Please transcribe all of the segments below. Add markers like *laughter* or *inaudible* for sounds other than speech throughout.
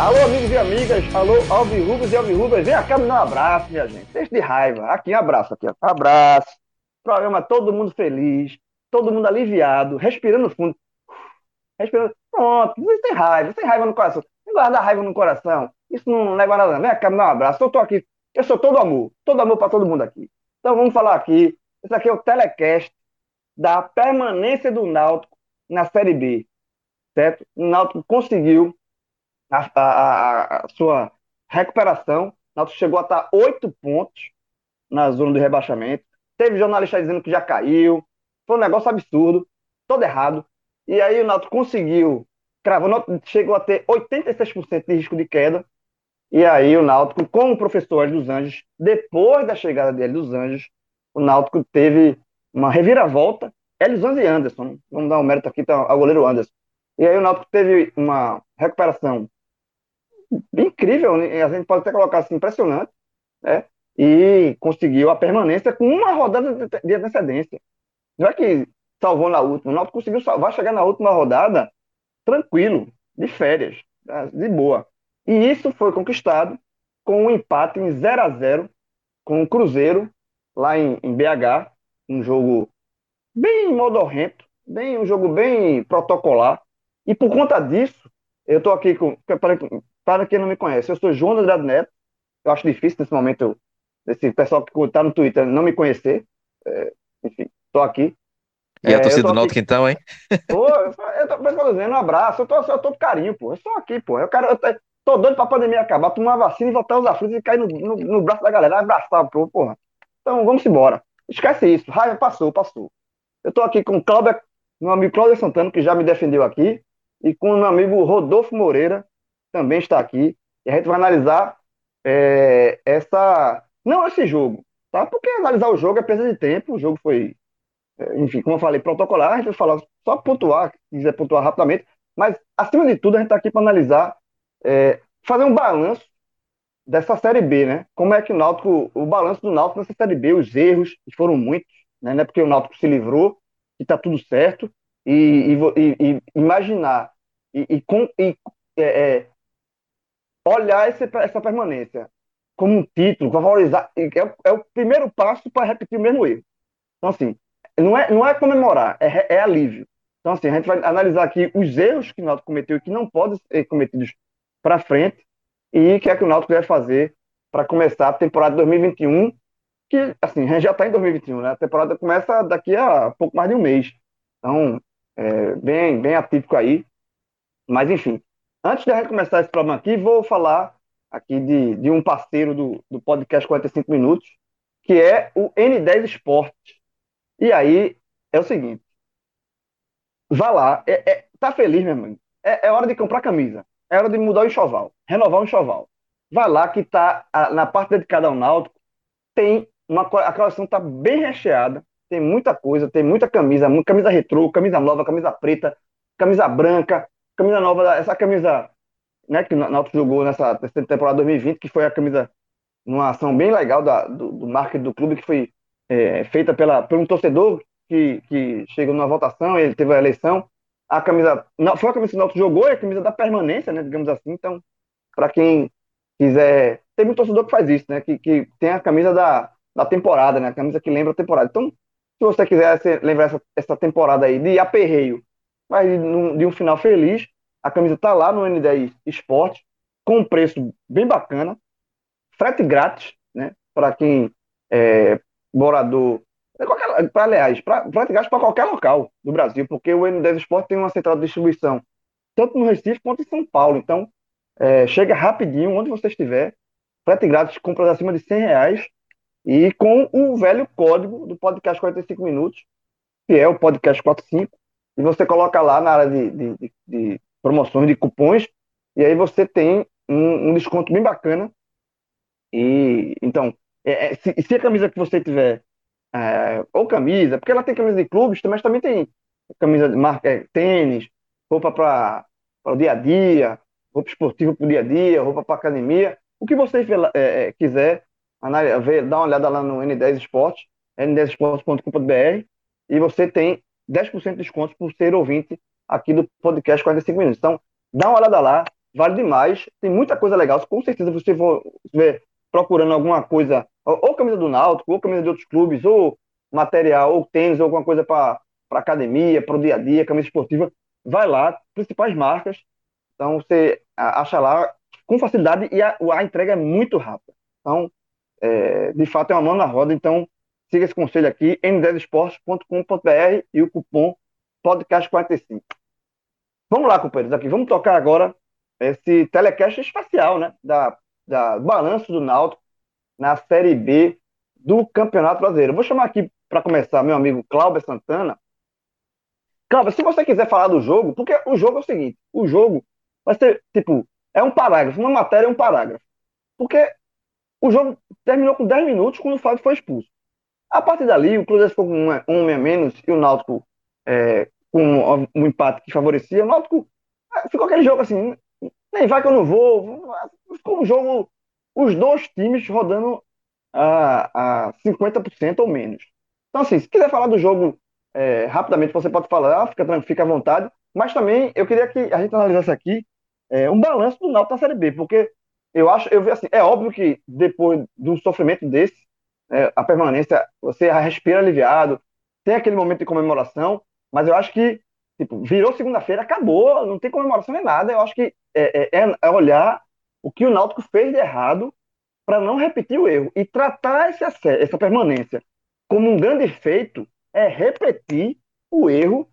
Alô, amigos e amigas, alô, alvirrubas e alvirrubas, vem cá me dar um abraço, minha gente. Deixa de raiva. Aqui, abraço aqui. Abraço. Programa todo mundo feliz, todo mundo aliviado, respirando fundo. Respirando. Pronto, você tem raiva, tem raiva no coração. Não guarda raiva no coração. Isso não leva nada. Vem cá me dar um abraço. Eu tô aqui, eu sou todo amor, todo amor para todo mundo aqui. Então vamos falar aqui. Esse aqui é o telecast da permanência do Náutico na Série B. Certo? O Náutico conseguiu a, a, a sua recuperação. Náutico chegou a estar oito pontos na zona do rebaixamento. Teve jornalista dizendo que já caiu. Foi um negócio absurdo, todo errado. E aí o Náutico conseguiu, cravou, chegou a ter 86% de risco de queda. E aí o Náutico, com o professor Hélio dos Anjos, depois da chegada dele dos Anjos, o Náutico teve uma reviravolta. Hélio Anjos e Anderson, vamos dar um mérito aqui ao goleiro Anderson. E aí o Náutico teve uma recuperação incrível, né? a gente pode até colocar assim, impressionante, né? E conseguiu a permanência com uma rodada de antecedência. Não é que salvou na última, o Náutico conseguiu salvar, chegar na última rodada tranquilo, de férias, tá? de boa. E isso foi conquistado com um empate em 0 a 0 com o Cruzeiro, lá em, em BH, um jogo bem modorrento, bem, um jogo bem protocolar. E por conta disso, eu estou aqui com. Para, quem não me conhece, eu sou João Andrade Neto. Eu acho difícil nesse momento, esse pessoal que está no Twitter não me conhecer. É, enfim, estou aqui. É, a torcida do Náutico então, hein? Pô, eu tô, eu tô dizendo um abraço, eu tô, eu tô de carinho, pô. Eu estou aqui, pô. Eu quero. Eu tô doido pra pandemia acabar, tomar vacina e voltar a usar frutas e cair no, no, no, braço da galera, abraçar, pô, porra. Então vamos embora. Esquece isso. Raiva passou, passou. Eu tô aqui com o Cláudio, meu amigo Cláudio Santana, que já me defendeu aqui, e com o meu amigo Rodolfo Moreira, também está aqui. E a gente vai analisar é, essa. Não esse jogo, tá? Porque analisar o jogo é perda de tempo. O jogo foi, é, enfim, como eu falei, protocolar. A gente vai falar só pontuar, se quiser pontuar rapidamente. Mas, acima de tudo, a gente está aqui para analisar, é, fazer um balanço dessa Série B, né? Como é que o Náutico, o balanço do Náutico nessa Série B, os erros, que foram muitos, né? Não é porque o Náutico se livrou e está tudo certo, e, e, e imaginar e, e, é, é, olhar esse, essa permanência como um título, valorizar, é, é o primeiro passo para repetir o mesmo erro. Então, assim, não é, não é comemorar, é, é alívio. Então, assim, a gente vai analisar aqui os erros que o Náutico cometeu e que não podem ser cometidos para frente e o que é que o Náutico deve fazer para começar a temporada 2021, que, assim, já está em 2021, né? A temporada começa daqui a pouco mais de um mês. Então, é, bem, bem atípico aí. Mas, enfim, Antes de gente começar esse programa aqui, vou falar aqui de, de um parceiro do, do podcast 45 Minutos, que é o N10 Esportes. E aí, é o seguinte, vá lá, é, é, tá feliz, meu irmão? É, é, hora de comprar camisa, é hora de mudar o enxoval, renovar o enxoval. Vai lá que tá a, na parte dedicada ao náutico, tem uma, a coleção tá bem recheada, tem muita coisa, tem muita camisa, camisa retrô, camisa nova, camisa preta, camisa branca, camisa nova, essa camisa né, que o Náutico jogou nessa, temporada 2020, que foi a camisa numa ação bem legal da, do, do marketing do clube, que foi é, feita pela, por um torcedor que, que chegou numa votação, ele teve a eleição. A camisa, não, foi a camisa que o Náutico jogou e a camisa da permanência, né, digamos assim. Então, para quem quiser, tem muito torcedor que faz isso, né, que, que tem a camisa da, da temporada, né, a camisa que lembra a temporada. Então, se você quiser lembrar essa, essa temporada aí de aperreio mas de um final feliz. A camisa está lá no N10 Esporte, com um preço bem bacana, frete grátis, né? Para quem é morador Pra, aliás, para praticar para qualquer local do Brasil, porque o N10 Esporte tem uma central de distribuição tanto no Recife quanto em São Paulo. Então, é, chega rapidinho, onde você estiver, frete grátis, compras acima de 100 reais e com o velho código do podcast 45 minutos, que é o podcast 45, e você coloca lá na área de, de, de, de promoções de cupons, e aí você tem um, um desconto bem bacana. E então, é, é, se, se, a camisa que você tiver, é, ou camisa, porque ela tem camisa de clubes, mas também tem camisa de marca, é, tênis, roupa para o dia a dia, roupa esportiva para o dia a dia, roupa para academia, o que você é, é, quiser, ver, dá uma olhada lá no N10 Esportes, n10esportes.com.br, e você tem 10% de desconto por ser ouvinte aqui do podcast 45 minutos. Então, dá uma olhada lá, vale demais, tem muita coisa legal. Com certeza você ver procurando alguma coisa, ou, ou camisa do Náutico, ou camisa de outros clubes, ou material, ou tênis, ou alguma coisa para academia, para o dia a dia, camisa esportiva, vai lá, principais marcas. Então você acha lá com facilidade e a, a entrega é muito rápida. Então, é, de fato, é uma mão na roda. Então, siga esse conselho aqui, n10esportes.com.br e o cupom podcast45. Vamos lá, companheiros, aqui. Vamos tocar agora esse telecast espacial, né? Da, da balanço do Náutico na Série B do Campeonato Brasileiro. vou chamar aqui para começar meu amigo Cláudio Santana. Cláudio, se você quiser falar do jogo, porque o jogo é o seguinte: o jogo vai ser tipo, é um parágrafo, uma matéria é um parágrafo. Porque o jogo terminou com 10 minutos quando o Fábio foi expulso. A partir dali, o Cruzeiro ficou com um, um homem a menos e o Náutico é, com um, empate que favorecia. O Náutico é, ficou aquele jogo assim, nem vai que eu não vou. Ficou um jogo, os dois times rodando a, a 50% ou menos. Então, assim, se quiser falar do jogo é, rapidamente, você pode falar, fica, fica à vontade. Mas também eu queria que a gente analisasse aqui é, um balanço do Náutico na Série B, porque eu acho, eu vi assim, é óbvio que depois de um sofrimento desse, é, a permanência, você respira aliviado, tem aquele momento de comemoração, mas eu acho que, tipo, virou segunda-feira, acabou, não tem comemoração nem nada, eu acho que é, é, é, é olhar o que o Náutico fez de errado para não repetir o erro, e tratar esse, essa permanência como um grande feito é repetir o erro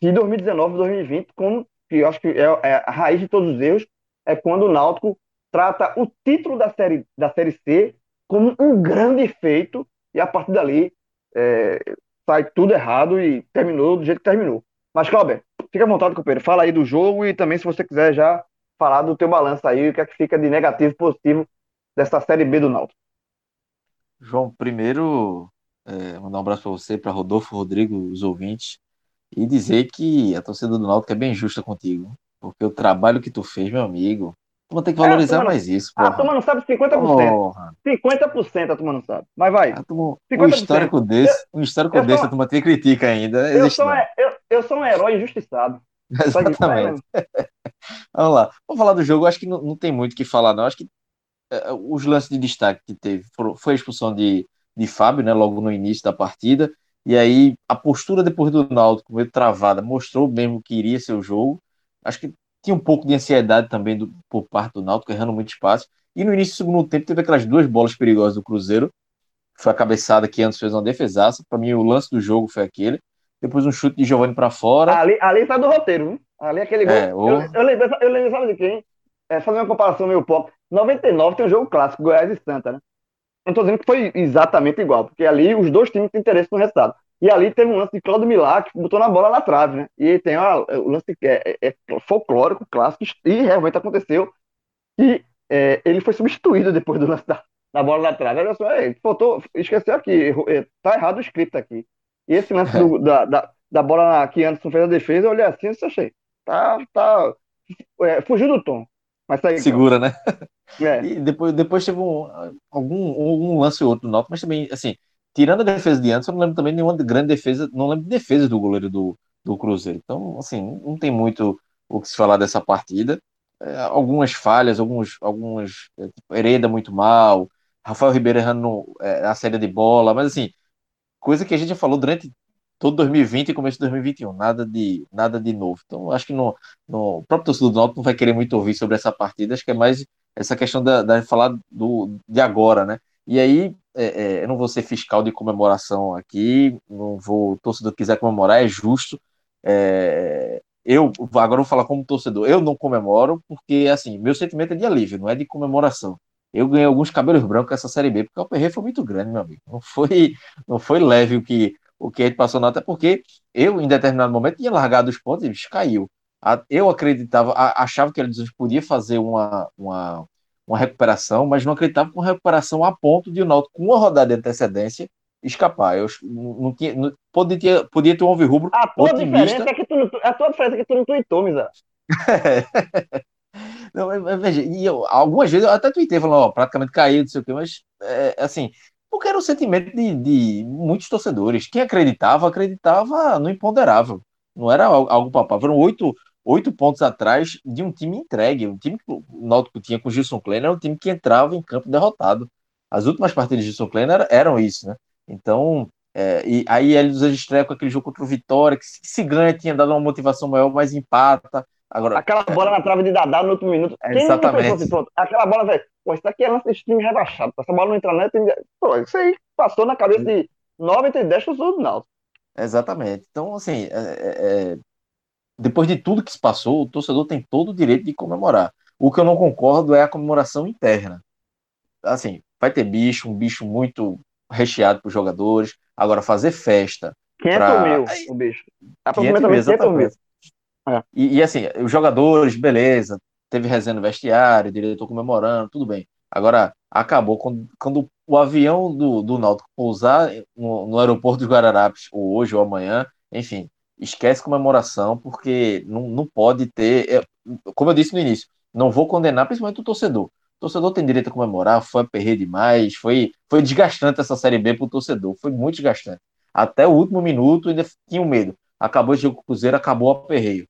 de 2019 2020, como que eu acho que é, é, a raiz de todos os erros, é quando o Náutico trata o título da série, da série C como um grande feito e a partir dali é, sai tudo errado e terminou do jeito que terminou. Mas, Cláudio, fica à vontade, companheiro. Fala aí do jogo e também, se você quiser, já falar do teu balanço aí, o que é que fica de negativo e positivo dessa Série B do Náutico. João, primeiro, é, mandar um abraço para você, para Rodolfo, Rodrigo, os ouvintes, e dizer que a torcida do Náutico é bem justa contigo, porque o trabalho que tu fez, meu amigo, Vou ter que valorizar é, mais isso. Porra. A turma não sabe 50%. Porra. 50% a turma não sabe. Mas vai. Ah, turma, um histórico desse, um histórico eu desse, sou, a turma te critica ainda. Eu sou, eu, eu sou um herói injustiçado. *laughs* Exatamente. Vamos lá. Vamos falar do jogo. Acho que não, não tem muito o que falar, não. Acho que é, os lances de destaque que teve foram, foi a expulsão de, de Fábio, né, logo no início da partida. E aí a postura depois do Náutico, meio travada, mostrou mesmo que iria ser o jogo. Acho que tinha um pouco de ansiedade também do, por parte do Náutico, errando muito espaço. E no início do segundo tempo teve aquelas duas bolas perigosas do Cruzeiro. Foi a cabeçada que antes fez uma defesaça. Para mim, o lance do jogo foi aquele. Depois um chute de Giovanni para fora. Ali, ali tá do roteiro, hein? Ali aquele gol. É, o... eu, eu, lembro, eu lembro, sabe de quem? É, fazer uma comparação meio pouco. 99 tem um jogo clássico, Goiás e Santa, né? Não tô dizendo que foi exatamente igual, porque ali os dois times têm interesse no resultado. E ali teve um lance de Claudio Milá que botou na bola na trave, né? E tem ó, o lance que é, é, é, folclórico, clássico, e realmente aconteceu. E é, ele foi substituído depois do lance da, da bola na trave. Olha só, é, faltou, esqueceu aqui, é, tá errado o script aqui. E esse lance do, *laughs* da, da, da bola na, que Anderson fez a defesa, eu olhei assim e achei. Tá, tá, fugiu do tom. Mas tá aí, Segura, né? É. E depois, depois teve um, algum, algum lance ou outro do Náutico, mas também, assim, tirando a defesa de antes, eu não lembro também nenhuma grande defesa, não lembro de defesa do goleiro do, do Cruzeiro. Então, assim, não tem muito o que se falar dessa partida. É, algumas falhas, alguns, alguns é, tipo, Hereda muito mal, Rafael Ribeiro errando é, a série de bola, mas assim, coisa que a gente já falou durante todo 2020 e começo de 2021, nada de, nada de novo. Então, acho que no, no o próprio torcedor do Náutico não vai querer muito ouvir sobre essa partida, acho que é mais essa questão da, da falar do, de agora, né? E aí, é, é, eu não vou ser fiscal de comemoração aqui, não vou, o torcedor quiser comemorar, é justo. É, eu agora vou falar como torcedor, eu não comemoro porque assim, meu sentimento é de alívio, não é de comemoração. Eu ganhei alguns cabelos brancos essa série B porque o perreio foi muito grande, meu amigo. Não foi, não foi leve o que o que a gente passou, até porque eu em determinado momento tinha largado os pontos e caiu. Eu acreditava, achava que ele podia fazer uma, uma, uma recuperação, mas não acreditava com recuperação a ponto de o Náutico com uma rodada de antecedência escapar. Eu não tinha, não, podia, ter, podia ter um rubro a tua otimista. Diferença é que tu, a tua diferença é que tu não tweetou, Misa. *laughs* não, veja, e eu, algumas vezes eu até tuitei falando, ó, praticamente caído, não sei o quê, mas é, assim, porque era o sentimento de, de muitos torcedores. Quem acreditava, acreditava no imponderável. Não era algo palpável. Foram oito, oito pontos atrás de um time entregue. Um time que o Náutico tinha com o Gilson Kleiner era um time que entrava em campo derrotado. As últimas partidas de Gilson Kleiner eram isso, né? Então, é, e aí ele nos estreia com aquele jogo contra o Vitória, que se, se, ganha tinha dado uma motivação maior, mas empata. Agora, Aquela bola na trave de Dadá no último minuto. É, exatamente. Assim, pronto, aquela bola, velho, pô, isso aqui é lance desse time rebaixado. Essa bola não entra net. Pô, isso aí passou na cabeça de 9 entre 10 pessoas do Náutico. Exatamente. Então, assim, é, é, é, depois de tudo que se passou, o torcedor tem todo o direito de comemorar. O que eu não concordo é a comemoração interna. Assim, vai ter bicho, um bicho muito recheado para os jogadores. Agora, fazer festa. 500 pra... mil o bicho. Aproximadamente 500 mil. É. E, e, assim, os jogadores, beleza, teve resenha no vestiário, diretor comemorando, tudo bem. Agora, acabou quando, quando o avião do, do Náutico pousar no, no aeroporto dos Guararapes, ou hoje ou amanhã, enfim, esquece comemoração, porque não, não pode ter. É, como eu disse no início, não vou condenar principalmente o torcedor. O torcedor tem direito a comemorar, foi aperreio demais, foi, foi desgastante essa Série B para o torcedor, foi muito desgastante. Até o último minuto ainda tinha medo. Acabou esse jogo com o Cruzeiro, acabou o aperreio.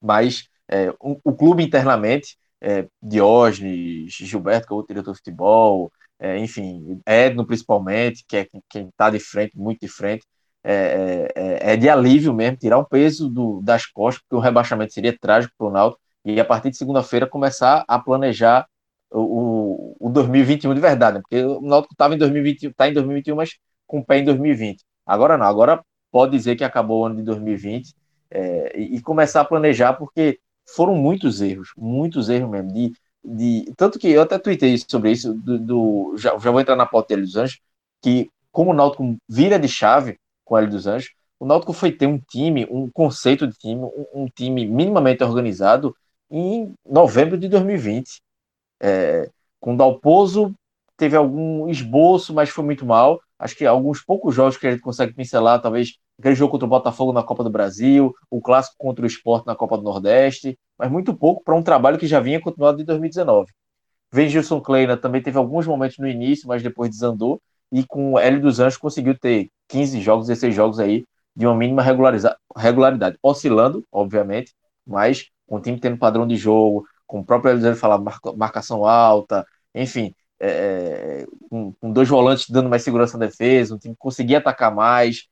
Mas é, o, o, clube internamente, é, Diógenes, Gilberto, que é o diretor de futebol, é, enfim, Edno principalmente, que é quem está de frente, muito de frente, é, é, é, de alívio mesmo, tirar um peso do, das costas, porque o rebaixamento seria trágico para o Náutico, e a partir de segunda-feira começar a planejar o, o 2021 de verdade, né? porque o Náutico estava em 2021, está em 2021, mas com o pé em 2020. Agora não, agora pode dizer que acabou o ano de 2020 é, e, e, começar a planejar, porque foram muitos erros, muitos erros mesmo. De, de, tanto que eu até tuitei sobre isso, do, do já, já, vou entrar na pauta dos Anjos, que como o Náutico vira de chave com o Hélio dos Anjos, o Náutico foi ter um time, um conceito de time, um, um time minimamente organizado em novembro de 2020. É, com Dalpozo teve algum esboço, mas foi muito mal. Acho que alguns poucos jogos que a gente consegue pincelar, talvez aquele jogo contra o Botafogo na Copa do Brasil, o clássico contra o Sport na Copa do Nordeste, mas muito pouco para um trabalho que já vinha continuado de 2019. Vem Gilson Kleina também teve alguns momentos no início, mas depois desandou, e com o Hélio dos Anjos conseguiu ter 15 jogos, 16 jogos aí, de uma mínima regularidade, oscilando, obviamente, mas com o time tendo padrão de jogo, com o próprio Eliseu falar marcação alta, enfim, é, é, com, com, dois volantes dando mais segurança na defesa, um time que conseguia atacar mais,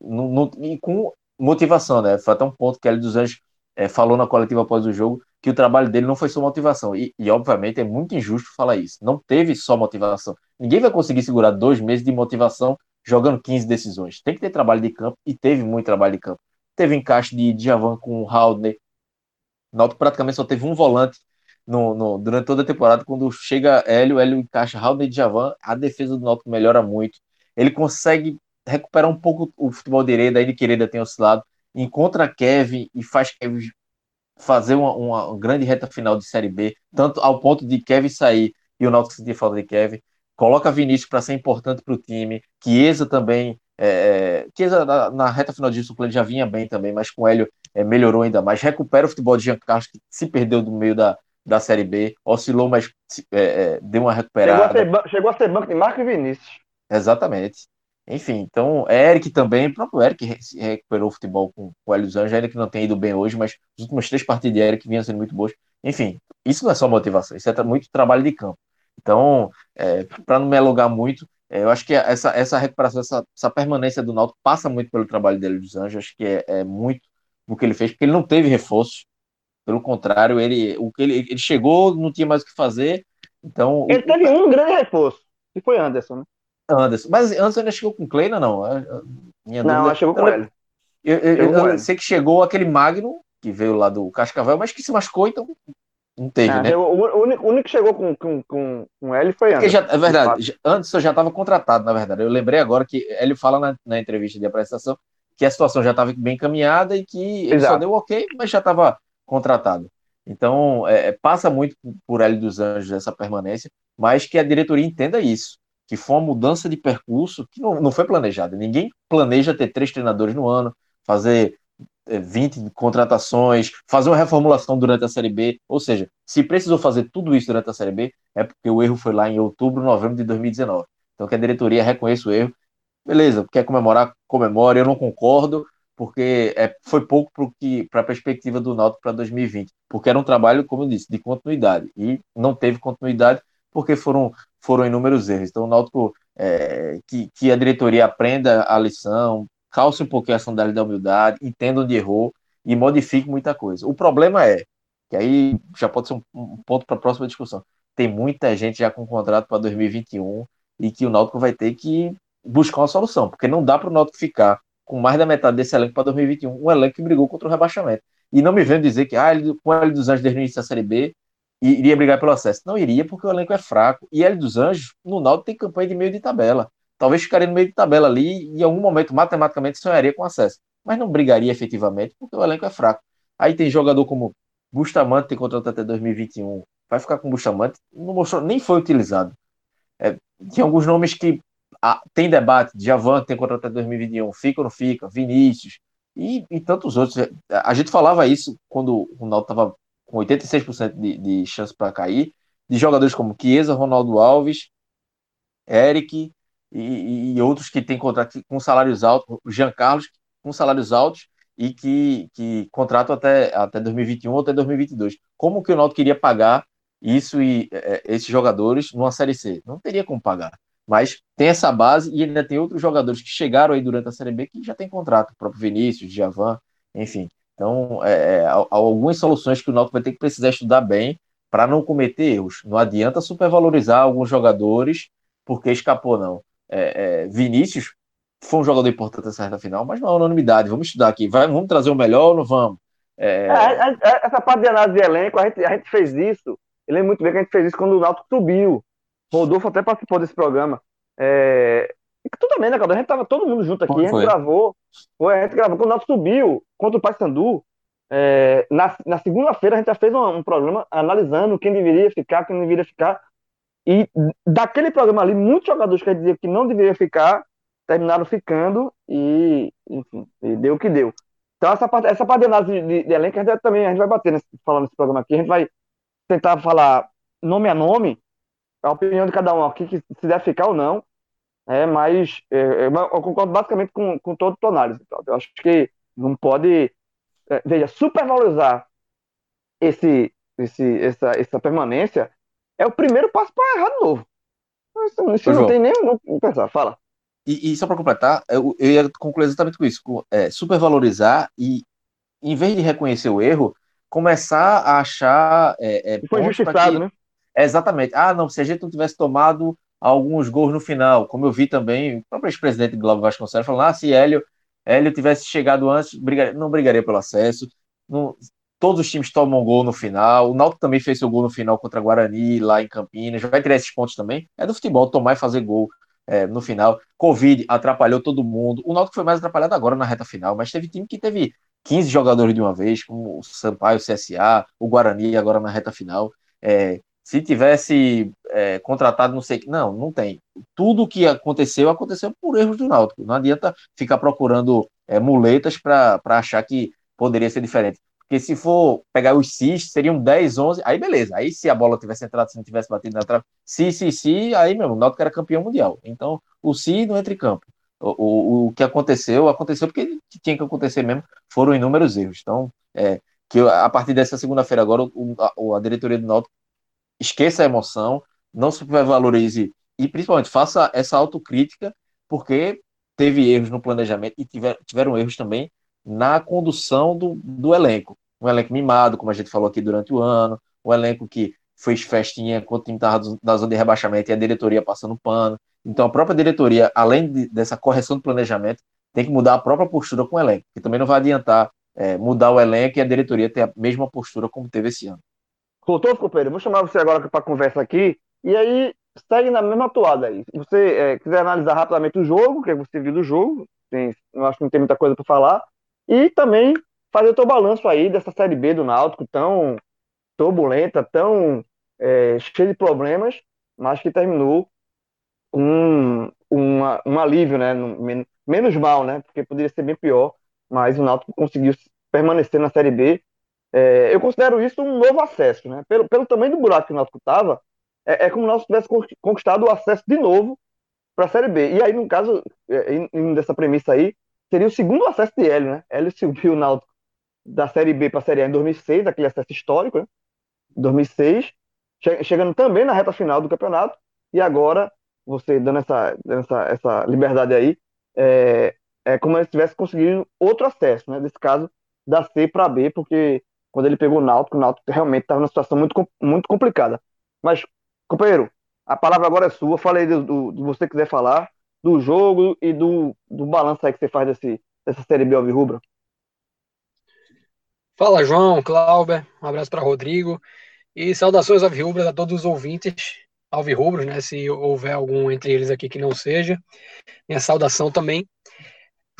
no, no, e com motivação, né? Foi até um ponto que ele dos Anjos é, falou na coletiva após o jogo, que o trabalho dele não foi só motivação. E, e, obviamente, é muito injusto falar isso. Não teve só motivação. Ninguém vai conseguir segurar dois meses de motivação jogando 15 decisões. Tem que ter trabalho de campo, e teve muito trabalho de campo. Teve encaixe de Djavan com o Haldner, Náutico praticamente só teve um volante no, no, durante toda a temporada. Quando chega Hélio, Hélio encaixa Raul e Djavan, a defesa do Náutico melhora muito. Ele consegue recuperar um pouco o futebol direito, de Querida tem oscilado, encontra Kevin e faz Kevin fazer uma, uma, grande reta final de Série B, tanto ao ponto de Kevin sair e o Náutico sentir falta de Kevin. Coloca Vinícius para ser importante para o time. Chiesa também. É, Chiesa na, na, reta final disso, o já vinha bem também, mas com Hélio é, melhorou ainda mais, recupera o futebol de Giancarlo, que se perdeu no meio da, da Série B, oscilou, mas é, é, deu uma recuperada. Chegou a, ser, chegou a ser banco de Marco e Vinícius. Exatamente. Enfim, então, Eric também, o próprio Eric recuperou o futebol com, com o Hélio Anjos, ainda que não tenha ido bem hoje, mas as últimas três partidas de Eric vinham sendo muito boas. Enfim, isso não é só motivação, isso é muito trabalho de campo. Então, é, para não me alugar muito, é, eu acho que essa, essa recuperação, essa, essa permanência do Náutico passa muito pelo trabalho dele dos Anjos, acho que é, é muito no que ele fez, porque ele não teve reforço. Pelo contrário, ele, o que ele, ele chegou, não tinha mais o que fazer. Então, ele o, teve um grande reforço. E foi Anderson, né? Anderson. Mas Anderson ainda chegou com Kleina, não? Minha não, dúvida... chegou com ele. Eu, eu, eu, eu sei que chegou aquele Magno, que veio lá do Cascavel, mas que se machucou, então não teve, é, né? O, único, o, único, que chegou com, com, com, com ele foi Anderson. Já, é verdade, Anderson já estava contratado, na verdade. Eu lembrei agora que ele fala na, na entrevista de apresentação que a situação já estava bem encaminhada e que ele Exato. só deu ok, mas já estava contratado. Então, é, é, passa muito por L dos Anjos essa permanência, mas que a diretoria entenda isso, que foi uma mudança de percurso que não, não foi planejada. Ninguém planeja ter três treinadores no ano, fazer 20 é, contratações, fazer uma reformulação durante a Série B. Ou seja, se precisou fazer tudo isso durante a Série B, é porque o erro foi lá em outubro, novembro de 2019. Então, que a diretoria reconheça o erro. Beleza, quer comemorar, comemore. Eu não concordo, porque é, foi pouco para a perspectiva do Náutico para 2020, porque era um trabalho, como eu disse, de continuidade, e não teve continuidade porque foram, foram inúmeros erros. Então, o Náutico, é, que, que a diretoria aprenda a lição, calce um pouquinho a sandália da humildade, entenda onde errou e modifique muita coisa. O problema é, que aí já pode ser um, um ponto para a próxima discussão, tem muita gente já com contrato para 2021 e que o Náutico vai ter que buscar uma solução, porque não dá para o Náutico ficar com mais da metade desse elenco para 2021, um elenco que brigou contra o rebaixamento. E não me vendo dizer que ah, ele, com L dos Anjos desde o início da Série B iria brigar pelo acesso. Não iria, porque o elenco é fraco. E L dos Anjos, no Náutico, tem campanha de meio de tabela. Talvez ficaria no meio de tabela ali e em algum momento, matematicamente, sonharia com acesso. Mas não brigaria efetivamente, porque o elenco é fraco. Aí tem jogador como Bustamante, tem contrato até 2021. Vai ficar com Bustamante, não mostrou, nem foi utilizado. É, tem alguns nomes que ah, tem debate, Javan tem contrato até 2021, fica ou não fica, Vinícius e, e tantos outros. A gente falava isso quando o Ronaldo estava com 86% de, de chance para cair, de jogadores como Chiesa, Ronaldo Alves, Eric e, e, outros que têm contrato com salários altos, Jean Carlos com salários altos e que, que contratam até, até 2021 ou até 2022. Como que o Ronaldo queria pagar isso e é, esses jogadores numa Série C? Não teria como pagar. Mas tem essa base e ainda tem outros jogadores que chegaram aí durante a Série B que já tem contrato, o próprio Vinícius, Javan, enfim. Então, é, é há algumas soluções que o Náutico vai ter que precisar estudar bem para não cometer erros. Não adianta supervalorizar alguns jogadores porque escapou, não. É, é, Vinícius foi um jogador importante nessa reta final, mas não é unanimidade. Vamos estudar aqui. Vai, vamos trazer o melhor ou não vamos? É, é, essa parte de análise de elenco, a gente, a gente fez isso. Eu lembro muito bem que a gente fez isso quando o Náutico subiu. Rodolfo até participou desse programa. É... Tu também, né, Caldo? A gente tava todo mundo junto aqui, a gente gravou. Foi, a gente gravou. Quando o Náutico subiu contra o Paysandu, é... na, na segunda-feira a gente já fez um, um, programa analisando quem deveria ficar, quem não deveria ficar. E daquele programa ali, muitos jogadores que dizia que não deveria ficar, terminaram ficando e, enfim, e deu o que deu. Então, essa parte, essa parte de análise de, de elenco, a gente também a gente vai bater nesse, falando nesse programa aqui. A gente vai tentar falar nome a nome a opinião de cada um aqui, que se deve ficar ou não, é, mas é, é eu concordo basicamente com, com todo o análise. Eu acho que não pode, é, veja, supervalorizar esse, esse, essa, essa permanência é o primeiro passo para errar de novo. Isso, isso não tem nem o pensar. Fala. E, e só para completar, eu, eu, ia concluir exatamente com isso: com, é, supervalorizar e, em vez de reconhecer o erro, começar a achar. É, é, foi justificado, que, né? É exatamente. Ah, não, se a gente não tivesse tomado alguns gols no final, como eu vi também o próprio ex-presidente Glauber Vasconcelos falando, ah, se Hélio, Hélio tivesse chegado antes, brigaria, não brigaria pelo acesso. Não, todos os times tomam gol no final. O Náutico também fez seu gol no final contra Guarani, lá em Campinas. Vai tirar esses pontos também. É do futebol tomar e fazer gol é, no final. Covid atrapalhou todo mundo. O Náutico foi mais atrapalhado agora na reta final, mas teve time que teve 15 jogadores de uma vez, como o Sampaio, o CSA, o Guarani agora na reta final. É, se tivesse é, contratado não sei que. Não, não tem. Tudo que aconteceu, aconteceu por erros do Náutico. Não adianta ficar procurando é, muletas para achar que poderia ser diferente. Porque se for pegar os CIS, seriam 10, 11, aí beleza. Aí se a bola tivesse entrado, se não tivesse batido na trave, se, se, se, aí mesmo, o Náutico era campeão mundial. Então, o si não entra em campo. O, o, o que aconteceu, aconteceu porque tinha que acontecer mesmo, foram inúmeros erros. Então, é, que a partir dessa segunda-feira agora, o, a, a diretoria do Náutico esqueça a emoção, não supervalorize e principalmente faça essa autocrítica, porque teve erros no planejamento e tiver, tiveram erros também na condução do, do elenco. Um elenco mimado, como a gente falou aqui durante o ano, um elenco que fez festinha quando o time estava da zona de rebaixamento e a diretoria passando pano. Então a própria diretoria, além de, dessa correção do planejamento, tem que mudar a própria postura com o elenco, porque também não vai adiantar é, mudar o elenco e a diretoria ter a mesma postura como teve esse ano. Voltou, companheiro? Vou chamar você agora para conversa aqui, e aí segue na mesma toada aí. Se você é, quiser analisar rapidamente o jogo, o que você viu do jogo, tem, eu acho que não tem muita coisa para falar, e também fazer o teu balanço aí dessa Série B do Náutico, tão turbulenta, tão é, cheia de problemas, mas que terminou um, uma, um alívio, né? Menos mal, né? Porque poderia ser bem pior, mas o Náutico conseguiu permanecer na Série B. É, eu considero isso um novo acesso, né? Pelo, pelo tamanho do buraco que o Náutico estava, é, é, como se o Náutico tivesse conquistado o acesso de novo para a Série B. E aí, no caso, é, dessa premissa aí, seria o segundo acesso de Hélio, né? Hélio subiu o Náutico da Série B para a Série A em 2006, aquele acesso histórico, né? 2006, chegando também na reta final do campeonato, e agora, você dando essa, dando essa, essa liberdade aí, é, é como se tivesse conseguido outro acesso, né? Desse caso, da C para B, porque quando ele pegou o Náutico, o Náutico realmente estava numa situação muito, muito complicada. Mas, companheiro, a palavra agora é sua. Falei do, do, do você quiser falar, do jogo e do, do balanço aí que você faz desse, dessa Série B Alvirrubra. Fala, João, Clauber, um abraço para Rodrigo e saudações alvirrubras a todos os ouvintes alvirrubros, né, se houver algum entre eles aqui que não seja. Minha saudação também.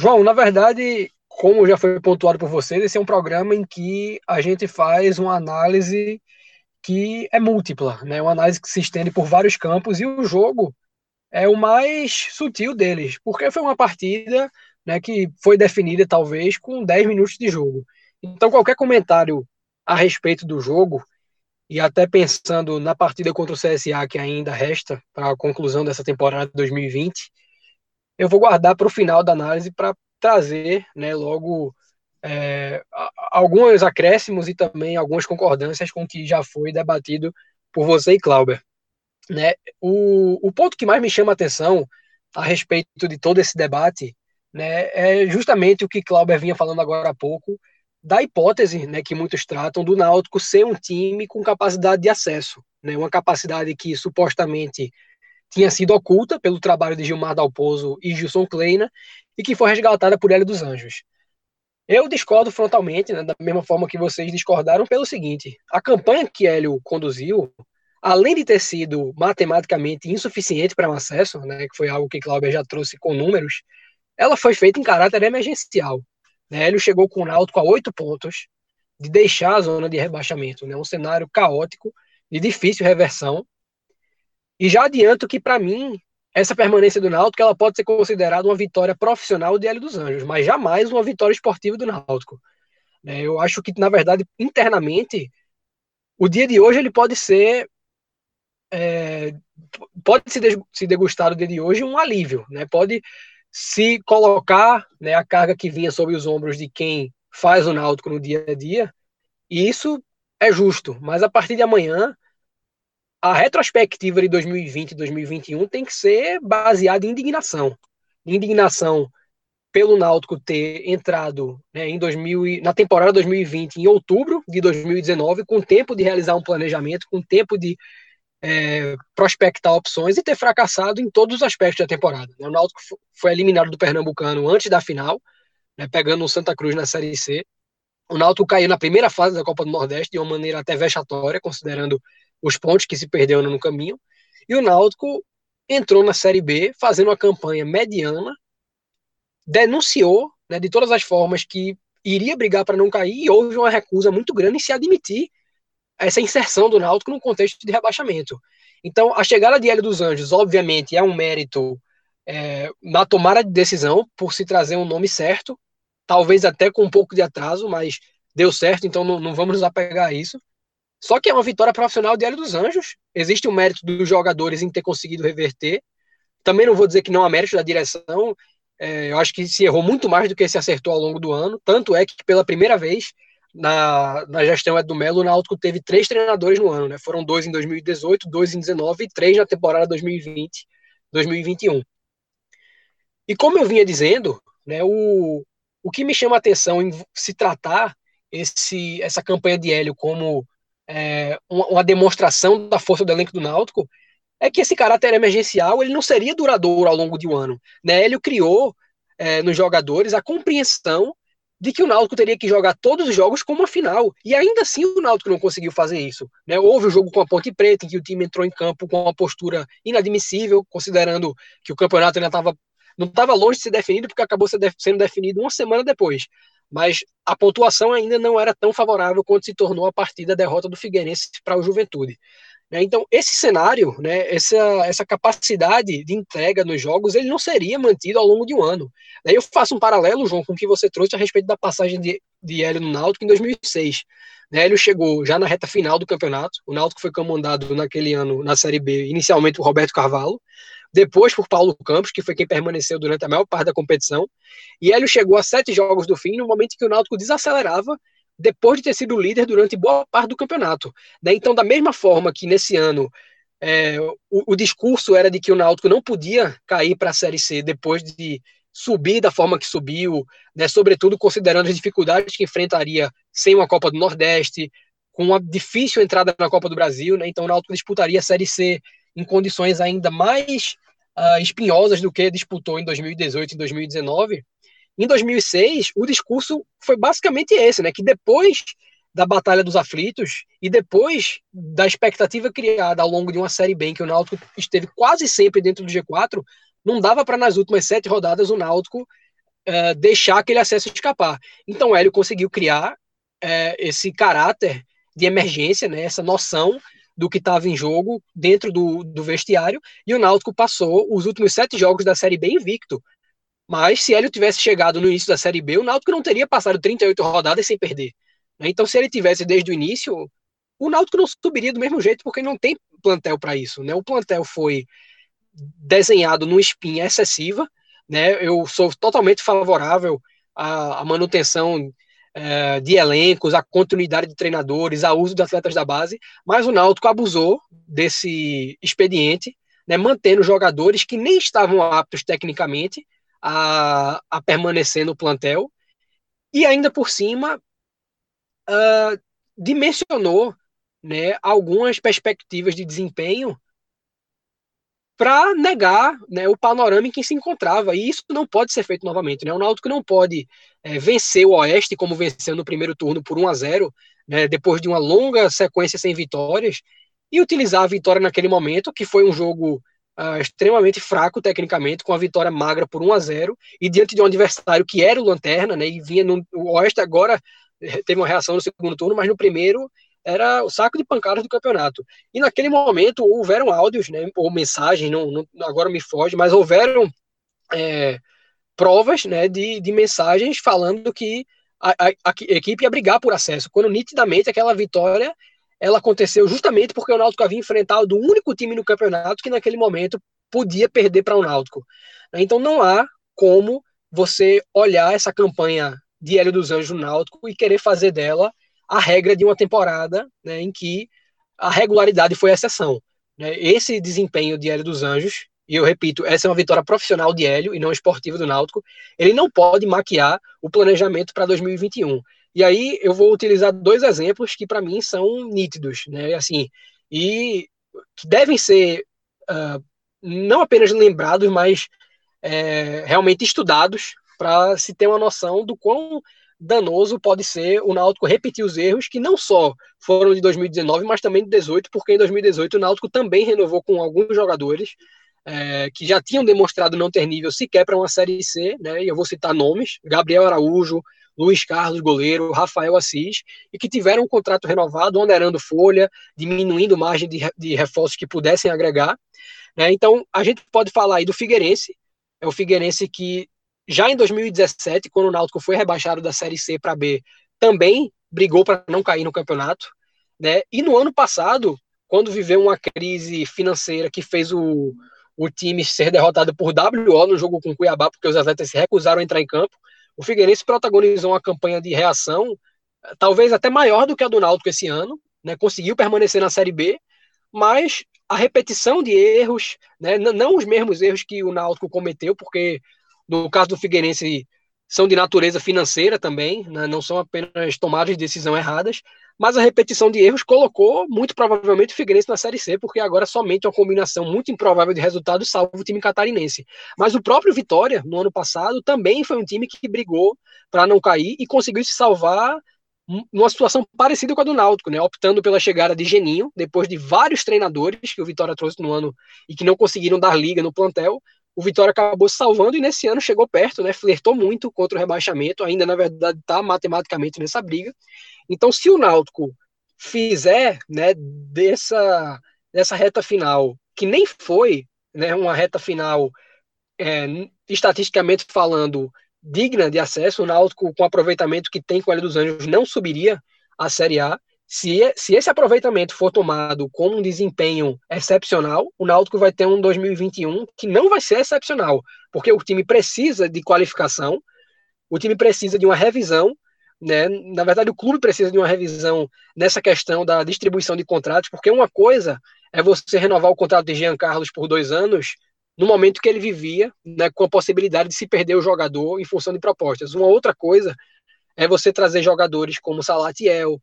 João, na verdade, como já foi pontuado por vocês, esse é um programa em que a gente faz uma análise que é múltipla, né? Uma análise que se estende por vários campos e o jogo é o mais sutil deles, porque foi uma partida, né, que foi definida talvez com 10 minutos de jogo. Então, qualquer comentário a respeito do jogo, e até pensando na partida contra o CSA que ainda resta para a conclusão dessa temporada de 2020, eu vou guardar para o final da análise para trazer né, logo é, alguns acréscimos e também algumas concordâncias com o que já foi debatido por você e Clauber. Né? O, o ponto que mais me chama a atenção a respeito de todo esse debate né, é justamente o que Clauber vinha falando agora há pouco, da hipótese né, que muitos tratam do Náutico ser um time com capacidade de acesso, né, uma capacidade que supostamente tinha sido oculta pelo trabalho de Gilmar Dalpozo e Gilson Kleina e que foi resgatada por Hélio dos Anjos. Eu discordo frontalmente, né, da mesma forma que vocês discordaram, pelo seguinte: a campanha que Hélio conduziu, além de ter sido matematicamente insuficiente para um acesso, né, que foi algo que Cláudia já trouxe com números, ela foi feita em caráter emergencial. Né? Hélio chegou com o Náutico a oito pontos de deixar a zona de rebaixamento, né? um cenário caótico, de difícil reversão. E já adianto que, para mim, essa permanência do Náutico ela pode ser considerada uma vitória profissional de Hélio dos Anjos, mas jamais uma vitória esportiva do Náutico. Né? Eu acho que, na verdade, internamente, o dia de hoje ele pode ser é, pode se, degustar o dia de hoje um alívio, né? Pode se colocar né, a carga que vinha sobre os ombros de quem faz o Náutico no dia a dia, e isso é justo, mas a partir de amanhã a retrospectiva de 2020 e 2021 tem que ser baseada em indignação. Indignação pelo Náutico ter entrado né, em 2000, na temporada 2020 em outubro de 2019, com tempo de realizar um planejamento, com tempo de é, prospectar opções e ter fracassado em todos os aspectos da temporada. Né? O Náutico foi eliminado do Pernambucano antes da final, né, pegando o Santa Cruz na Série C. O Náutico caiu na primeira fase da Copa do Nordeste de uma maneira até vexatória, considerando os pontos que se perderam no caminho. E o Náutico entrou na Série B fazendo uma campanha mediana, denunciou né, de todas as formas que iria brigar para não cair e houve uma recusa muito grande em se admitir essa inserção do Náutico no contexto de rebaixamento. Então, a chegada de Hélio dos Anjos, obviamente, é um mérito é, na tomada de decisão, por se trazer um nome certo, talvez até com um pouco de atraso, mas deu certo, então não, não vamos nos apegar a isso. Só que é uma vitória profissional Hélio dos Anjos, existe o mérito dos jogadores em ter conseguido reverter. Também não vou dizer que não há mérito da direção, é, eu acho que se errou muito mais do que se acertou ao longo do ano, tanto é que pela primeira vez na, na gestão Edu Melo, o Náutico teve três treinadores no ano, né? Foram dois em 2018, dois em 19 e três na temporada 2020, 2021. E como eu vinha dizendo, né, o, o que me chama a atenção em se tratar esse, essa campanha de Hélio como é, uma, uma, demonstração da força do elenco do Náutico, é que esse caráter emergencial ele não seria duradouro ao longo de um ano. Né? Ele criou é, nos jogadores a compreensão de que o Náutico teria que jogar todos os jogos como uma final. E ainda assim o Náutico não conseguiu fazer isso. Né? Houve o jogo com a Ponte Preta, em que o time entrou em campo com uma postura inadmissível, considerando que o campeonato ainda não estava longe de ser definido, porque acabou sendo definido uma semana depois. Mas a pontuação ainda não era tão favorável quanto se tornou a partir da derrota do Figueirense para o Juventude. Né? Então, esse cenário, né, essa, essa capacidade de entrega nos jogos, ele não seria mantido ao longo de um ano. Daí eu faço um paralelo, João, com o que você trouxe a respeito da passagem de, de Hélio no Náutico em 2006. Né, Hélio chegou já na reta final do campeonato, o Náutico foi comandado naquele ano na Série B, inicialmente por Roberto Carvalho, depois por Paulo Campos, que foi quem permaneceu durante a maior parte da competição, e Hélio chegou a sete jogos do fim, no momento em que o Náutico desacelerava depois de ter sido líder durante boa parte do campeonato. Né? Então, da mesma forma que nesse ano é, o, o, discurso era de que o Náutico não podia cair para a Série C depois de subir da forma que subiu, né? sobretudo considerando as dificuldades que enfrentaria sem uma Copa do Nordeste, com uma difícil entrada na Copa do Brasil, né? então o Náutico disputaria a Série C em condições ainda mais uh, espinhosas do que disputou em 2018 e 2019. Em 2006, o discurso foi basicamente esse, né? Que depois da Batalha dos Aflitos e depois da expectativa criada ao longo de uma Série B em que o Náutico esteve quase sempre dentro do G4, não dava para nas últimas sete rodadas o Náutico é, deixar aquele acesso escapar. Então o Hélio conseguiu criar é, esse caráter de emergência, né? Essa noção do que estava em jogo dentro do, do vestiário e o Náutico passou os últimos sete jogos da Série B invicto. Mas se ele tivesse chegado no início da Série B, o Náutico não teria passado 38 rodadas sem perder. Né? Então, se ele tivesse desde o início, o Náutico não subiria do mesmo jeito, porque não tem plantel para isso. Né? O plantel foi desenhado numa espinha excessiva. Né? Eu sou totalmente favorável à, à manutenção é, de elencos, à continuidade de treinadores, ao uso de atletas da base, mas o Náutico abusou desse expediente, né, mantendo jogadores que nem estavam aptos tecnicamente a, a permanecer no plantel e ainda por cima uh, dimensionou né, algumas perspectivas de desempenho para negar né, o panorama em que se encontrava. E isso não pode ser feito novamente. Né? O Náutico não pode é, vencer o Oeste como venceu no primeiro turno por 1 a 0 né, depois de uma longa sequência sem vitórias, e utilizar a vitória naquele momento, que foi um jogo uh, extremamente fraco tecnicamente, com a vitória magra por 1 a 0 e diante de um adversário que era o Lanterna, né, e vinha no o Oeste agora eh, teve uma reação no segundo turno, mas no primeiro era o saco de pancadas do campeonato. E naquele momento houveram áudios, né, ou mensagens, não, não agora me foge, mas houveram é, provas né, de, de mensagens falando que a, a, a, equipe ia brigar por acesso, quando nitidamente aquela vitória ela aconteceu justamente porque o Náutico havia enfrentado o único time no campeonato que naquele momento podia perder para o Náutico. Então não há como você olhar essa campanha de Hélio dos Anjos no Náutico e querer fazer dela a regra de uma temporada né, em que a regularidade foi a exceção. Né? Esse desempenho de Hélio dos Anjos, e eu repito, essa é uma vitória profissional de Hélio e não esportiva do Náutico, ele não pode maquiar o planejamento para 2021. E aí eu vou utilizar dois exemplos que para mim são nítidos, né? Assim, e que devem ser uh, não apenas lembrados, mas é, realmente estudados para se ter uma noção do quão danoso pode ser o Náutico repetir os erros que não só foram de 2019, mas também de 2018, porque em 2018 o Náutico também renovou com alguns jogadores é, que já tinham demonstrado não ter nível sequer para uma Série C, né? E eu vou citar nomes: Gabriel Araújo, Luiz Carlos, goleiro, Rafael Assis, e que tiveram um contrato renovado, onerando folha, diminuindo margem de, de reforços que pudessem agregar. Né? Então, a gente pode falar aí do Figueirense, é o Figueirense que já em 2017, quando o Náutico foi rebaixado da Série C para B, também brigou para não cair no campeonato. Né? E no ano passado, quando viveu uma crise financeira que fez o, o time ser derrotado por WO no jogo com Cuiabá, porque os atletas se recusaram a entrar em campo, o Figueirense protagonizou uma campanha de reação, talvez até maior do que a do Náutico esse ano, né? Conseguiu permanecer na Série B, mas a repetição de erros, né? não os mesmos erros que o Náutico cometeu, porque no caso do Figueirense são de natureza financeira também, né? não são apenas tomadas de decisão erradas, mas a repetição de erros colocou muito provavelmente o Figueirense na Série C, porque agora somente uma combinação muito improvável de resultados salva o time catarinense. Mas o próprio Vitória, no ano passado, também foi um time que brigou para não cair e conseguiu se salvar numa situação parecida com a do Náutico, né? Optando pela chegada de Geninho, depois de vários treinadores que o Vitória trouxe no ano e que não conseguiram dar liga no plantel, o Vitória acabou salvando e nesse ano chegou perto, né? Flertou muito contra o rebaixamento, ainda na verdade está matematicamente nessa briga. Então, se o Náutico fizer, né, dessa, dessa reta final, que nem foi, né, uma reta final é, estatisticamente falando digna de acesso, o Náutico com o aproveitamento que tem com o L dos Anjos não subiria à Série A. Se, se esse aproveitamento for tomado como um desempenho excepcional, o Náutico vai ter um 2021 que não vai ser excepcional, porque o time precisa de qualificação, o time precisa de uma revisão, né? Na verdade, o clube precisa de uma revisão nessa questão da distribuição de contratos, porque uma coisa é você renovar o contrato de Jean Carlos por dois anos no momento que ele vivia, né, com a possibilidade de se perder o jogador em função de propostas. Uma outra coisa é você trazer jogadores como Salatiel,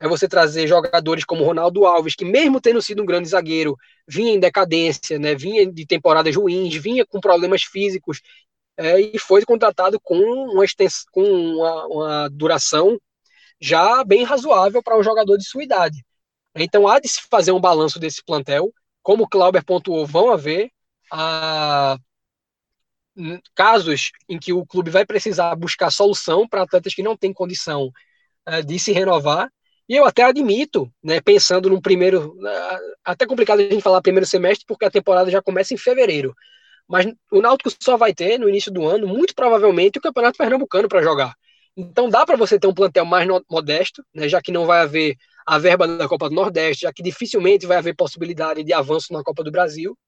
é você trazer jogadores como Ronaldo Alves, que mesmo tendo sido um grande zagueiro, vinha em decadência, né, vinha de temporadas ruins, vinha com problemas físicos, é, e foi contratado com uma, extens com uma, uma duração já bem razoável para um jogador de sua idade. Então há de se fazer um balanço desse plantel, como o Clauber pontuou, vão haver a, casos em que o clube vai precisar buscar solução para atletas que não têm condição é, de se renovar, e eu até admito, né, pensando no primeiro. Até complicado a gente falar primeiro semestre, porque a temporada já começa em fevereiro. Mas o Náutico só vai ter, no início do ano, muito provavelmente, o Campeonato Pernambucano para jogar. Então dá para você ter um plantel mais modesto, né, já que não vai haver a verba da Copa do Nordeste, já que dificilmente vai haver possibilidade de avanço na Copa do Brasil.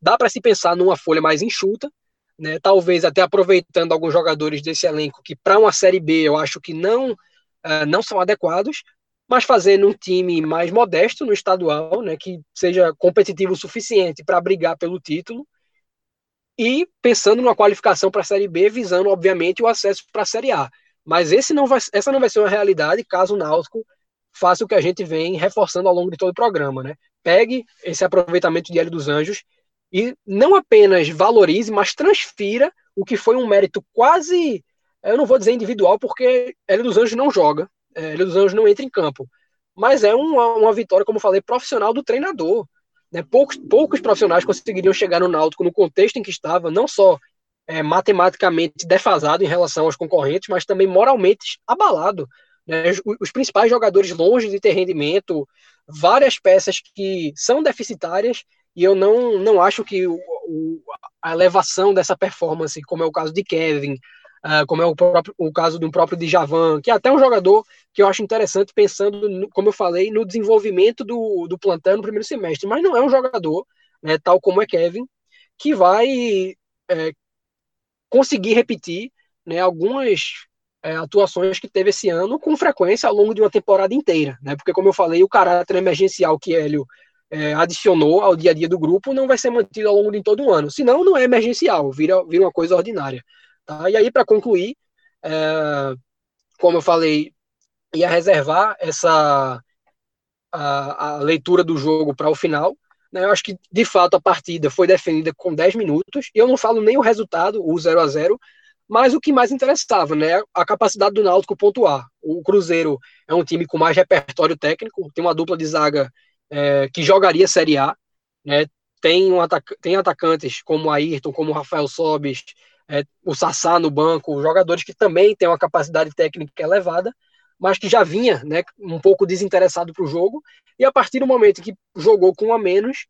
Dá para se pensar numa folha mais enxuta, né, talvez até aproveitando alguns jogadores desse elenco que para uma Série B eu acho que não, uh, não são adequados, mas fazer num time mais modesto no estadual, né, que seja competitivo o suficiente para brigar pelo título, e pensando numa qualificação para a Série B, visando, obviamente, o acesso para a Série A. Mas esse não vai, essa não vai ser uma realidade caso o Náutico faça o que a gente vem reforçando ao longo de todo o programa, né? Pegue esse aproveitamento de Hélio dos Anjos e não apenas valorize, mas transfira o que foi um mérito quase, eu não vou dizer individual, porque Hélio dos Anjos não joga, é, dos Anjos não entra em campo. Mas é uma, uma vitória, como falei, profissional do treinador. Né? Poucos, poucos profissionais conseguiriam chegar no Náutico no contexto em que estava, não só é, matematicamente defasado em relação aos concorrentes, mas também moralmente abalado. Né? Os, os, principais jogadores longe de ter rendimento, várias peças que são deficitárias, e eu não, não acho que o, o, a elevação dessa performance, como é o caso de Kevin, uh, como é o, próprio, o caso do próprio Djavan, que é até um jogador que eu acho interessante, pensando, no, como eu falei, no desenvolvimento do, do plantão no primeiro semestre, mas não é um jogador, né, tal como é Kevin, que vai é, conseguir repetir né, algumas é, atuações que teve esse ano com frequência ao longo de uma temporada inteira, né? Porque, como eu falei, o caráter emergencial que Hélio é, adicionou ao dia a dia do grupo não vai ser mantido ao longo de todo o ano. Senão, não é emergencial, vira, vira uma coisa ordinária. Tá? E aí, para concluir, é, como eu falei, ia reservar essa a, a leitura do jogo para o final. Né? Eu acho que, de fato, a partida foi definida com 10 minutos. E eu não falo nem o resultado, o 0 a 0 mas o que mais interessava, né? A capacidade do Náutico pontuar. O Cruzeiro é um time com mais repertório técnico, tem uma dupla de zaga é, que jogaria Série A, né? Tem, um tem atacantes como Ayrton, como Rafael Sobis, é, o Sassá no banco, jogadores que também têm uma capacidade técnica elevada, mas que já vinha né, um pouco desinteressado para o jogo, e a partir do momento que jogou com um a menos,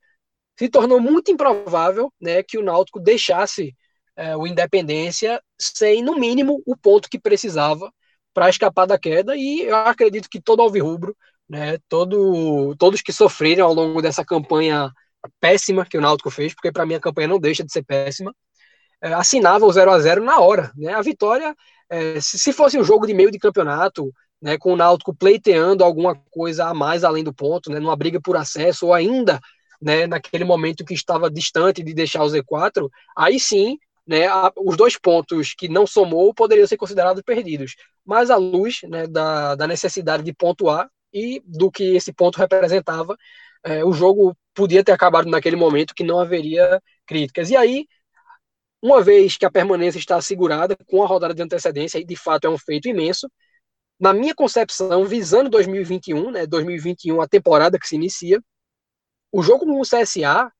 se tornou muito improvável né, que o Náutico deixasse é, o Independência sem, no mínimo, o ponto que precisava para escapar da queda, e eu acredito que todo alvirrubro, né, todo, todos que sofreram ao longo dessa campanha péssima que o Náutico fez, porque para mim a campanha não deixa de ser péssima, é, assinava o 0 a 0 na hora. Né? A vitória, é, se, se, fosse um jogo de meio de campeonato, né, com o Náutico pleiteando alguma coisa a mais além do ponto, né, numa briga por acesso, ou ainda né, naquele momento que estava distante de deixar o Z4, aí sim né, os dois pontos que não somou poderiam ser considerados perdidos. Mas à luz né, da, da necessidade de pontuar, e do que esse ponto representava, é, o jogo podia ter acabado naquele momento que não haveria críticas. E aí, uma vez que a permanência está assegurada com a rodada de antecedência, e de fato é um feito imenso, na minha concepção, visando 2021, né, 2021 a temporada que se inicia, o jogo com o CSA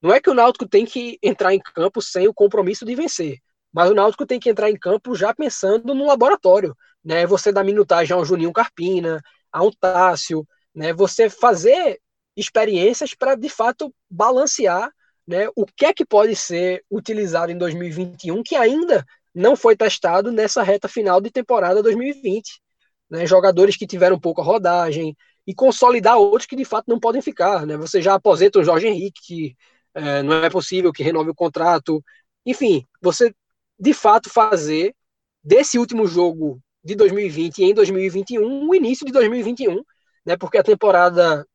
não é que o Náutico tem que entrar em campo sem o compromisso de vencer, mas o Náutico tem que entrar em campo já pensando no laboratório, né? Você dá minutagem a um Juninho Carpina, a um Tássio, né? Você fazer experiências para de fato balancear, né? O que é que pode ser utilizado em 2021 que ainda não foi testado nessa reta final de temporada 2020, né? Jogadores que tiveram pouca rodagem e consolidar outros que de fato não podem ficar, né? Você já aposenta o Jorge Henrique que é, não é possível que renove o contrato. Enfim, você de fato fazer desse último jogo de 2020 em 2021 o início de 2021, né? Porque a temporada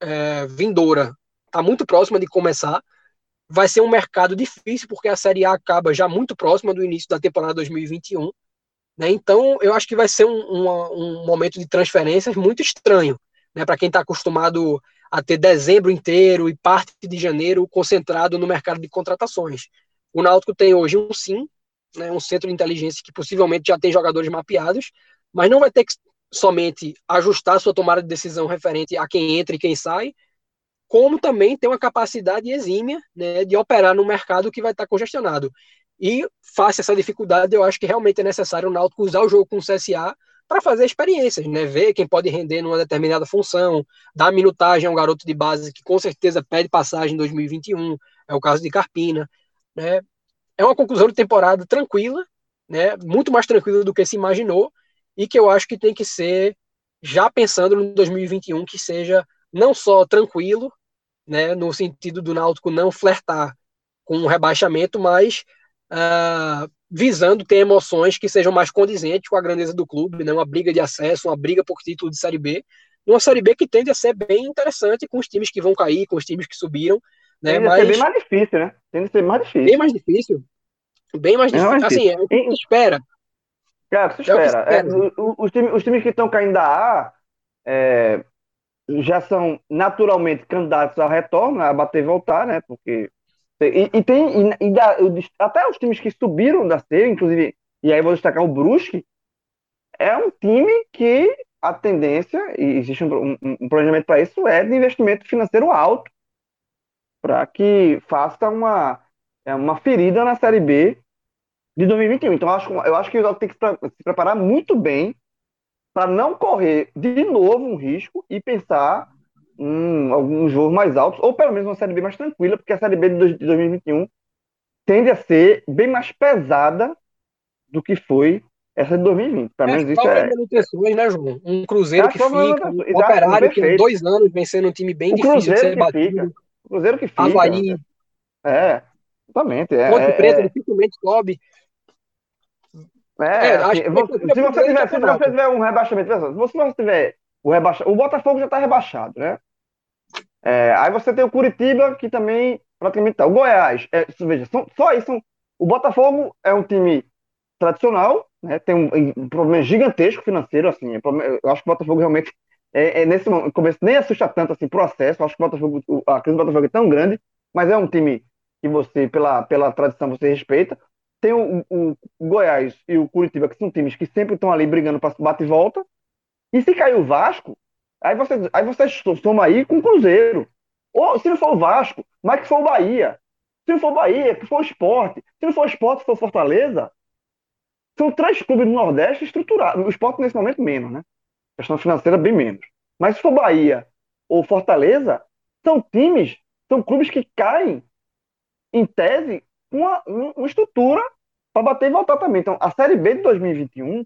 é, vindoura está muito próxima de começar. Vai ser um mercado difícil porque a Série A acaba já muito próxima do início da temporada 2021. Né? Então, eu acho que vai ser um, um, um momento de transferências muito estranho né? para quem está acostumado a ter dezembro inteiro e parte de janeiro concentrado no mercado de contratações. O Náutico tem hoje um sim, né, um centro de inteligência que possivelmente já tem jogadores mapeados, mas não vai ter que somente ajustar sua tomada de decisão referente a quem entra e quem sai, como também tem uma capacidade exímia né, de operar no mercado que vai estar congestionado. E, face a essa dificuldade, eu acho que realmente é necessário o Náutico usar o jogo com o CSA para fazer experiências, né? Ver quem pode render numa determinada função, dar minutagem a um garoto de base que com certeza pede passagem em 2021, é o caso de Carpina, né? É uma conclusão de temporada tranquila, né? Muito mais tranquila do que se imaginou e que eu acho que tem que ser já pensando no 2021 que seja não só tranquilo, né, no sentido do Náutico não flertar com um rebaixamento, mas uh, visando ter emoções que sejam mais condizentes com a grandeza do clube, né? uma briga de acesso, uma briga por título de Série B, uma Série B que tende a ser bem interessante com os times que vão cair, com os times que subiram. Né? Tende Mas... a ser bem mais difícil, né? Tende a ser mais difícil. Bem mais difícil. Bem mais difícil. Mais assim, é o que se espera. Cara, se espera. É, espera. É, os, times, os times que estão caindo da A é, já são naturalmente candidatos ao retorno, a bater e voltar, né? Porque e, e tem e, e da, até os times que subiram da série, inclusive, e aí vou destacar o Brusque, é um time que a tendência, e existe um, um, um planejamento para isso, é de investimento financeiro alto, para que faça uma, é uma ferida na Série B de 2021. Então, eu acho, eu acho que o tem que se preparar muito bem para não correr de novo um risco e pensar um, alguns voos mais altos, ou pelo menos uma Série B mais tranquila, porque a Série B de 2021 tende a ser bem mais pesada do que foi essa de 2020. Pelo menos isso é. Manutenções, né, João? Um Cruzeiro é, que fica, um operário que há dois anos vem sendo um time bem o difícil de ser batido. Fica. Cruzeiro que fica. Havaí. É, exatamente. É, Ponte é, Preta é... dificilmente sobe. É, é assim, se, você tiver, se você tiver um rebaixamento, se você tiver o rebaixa... O Botafogo já está rebaixado, né? É, aí você tem o Curitiba, que também praticamente está. O Goiás, é, veja, são, só são. O Botafogo é um time tradicional, né? Tem um, um problema gigantesco financeiro, assim. É eu acho que o Botafogo realmente é, é nesse momento, começo nem assusta tanto assim processo. Eu acho que o Botafogo, a crise do Botafogo é tão grande, mas é um time que você, pela, pela tradição, você respeita. Tem o, o, Goiás e o Curitiba, que são times que sempre estão ali brigando para bate e volta. E se cair o Vasco, aí você, aí você soma aí com o Cruzeiro. Ou se não for o Vasco, mas que for o Bahia. Se não for o Bahia, que for o Esporte. Se não for o Esporte, se for Fortaleza. São três clubes do Nordeste estruturados. O Esporte, nesse momento, menos, né? A questão financeira, bem menos. Mas se for Bahia ou Fortaleza, são times, são clubes que caem, em tese, com uma, uma estrutura para bater e voltar também. Então, a Série B de 2021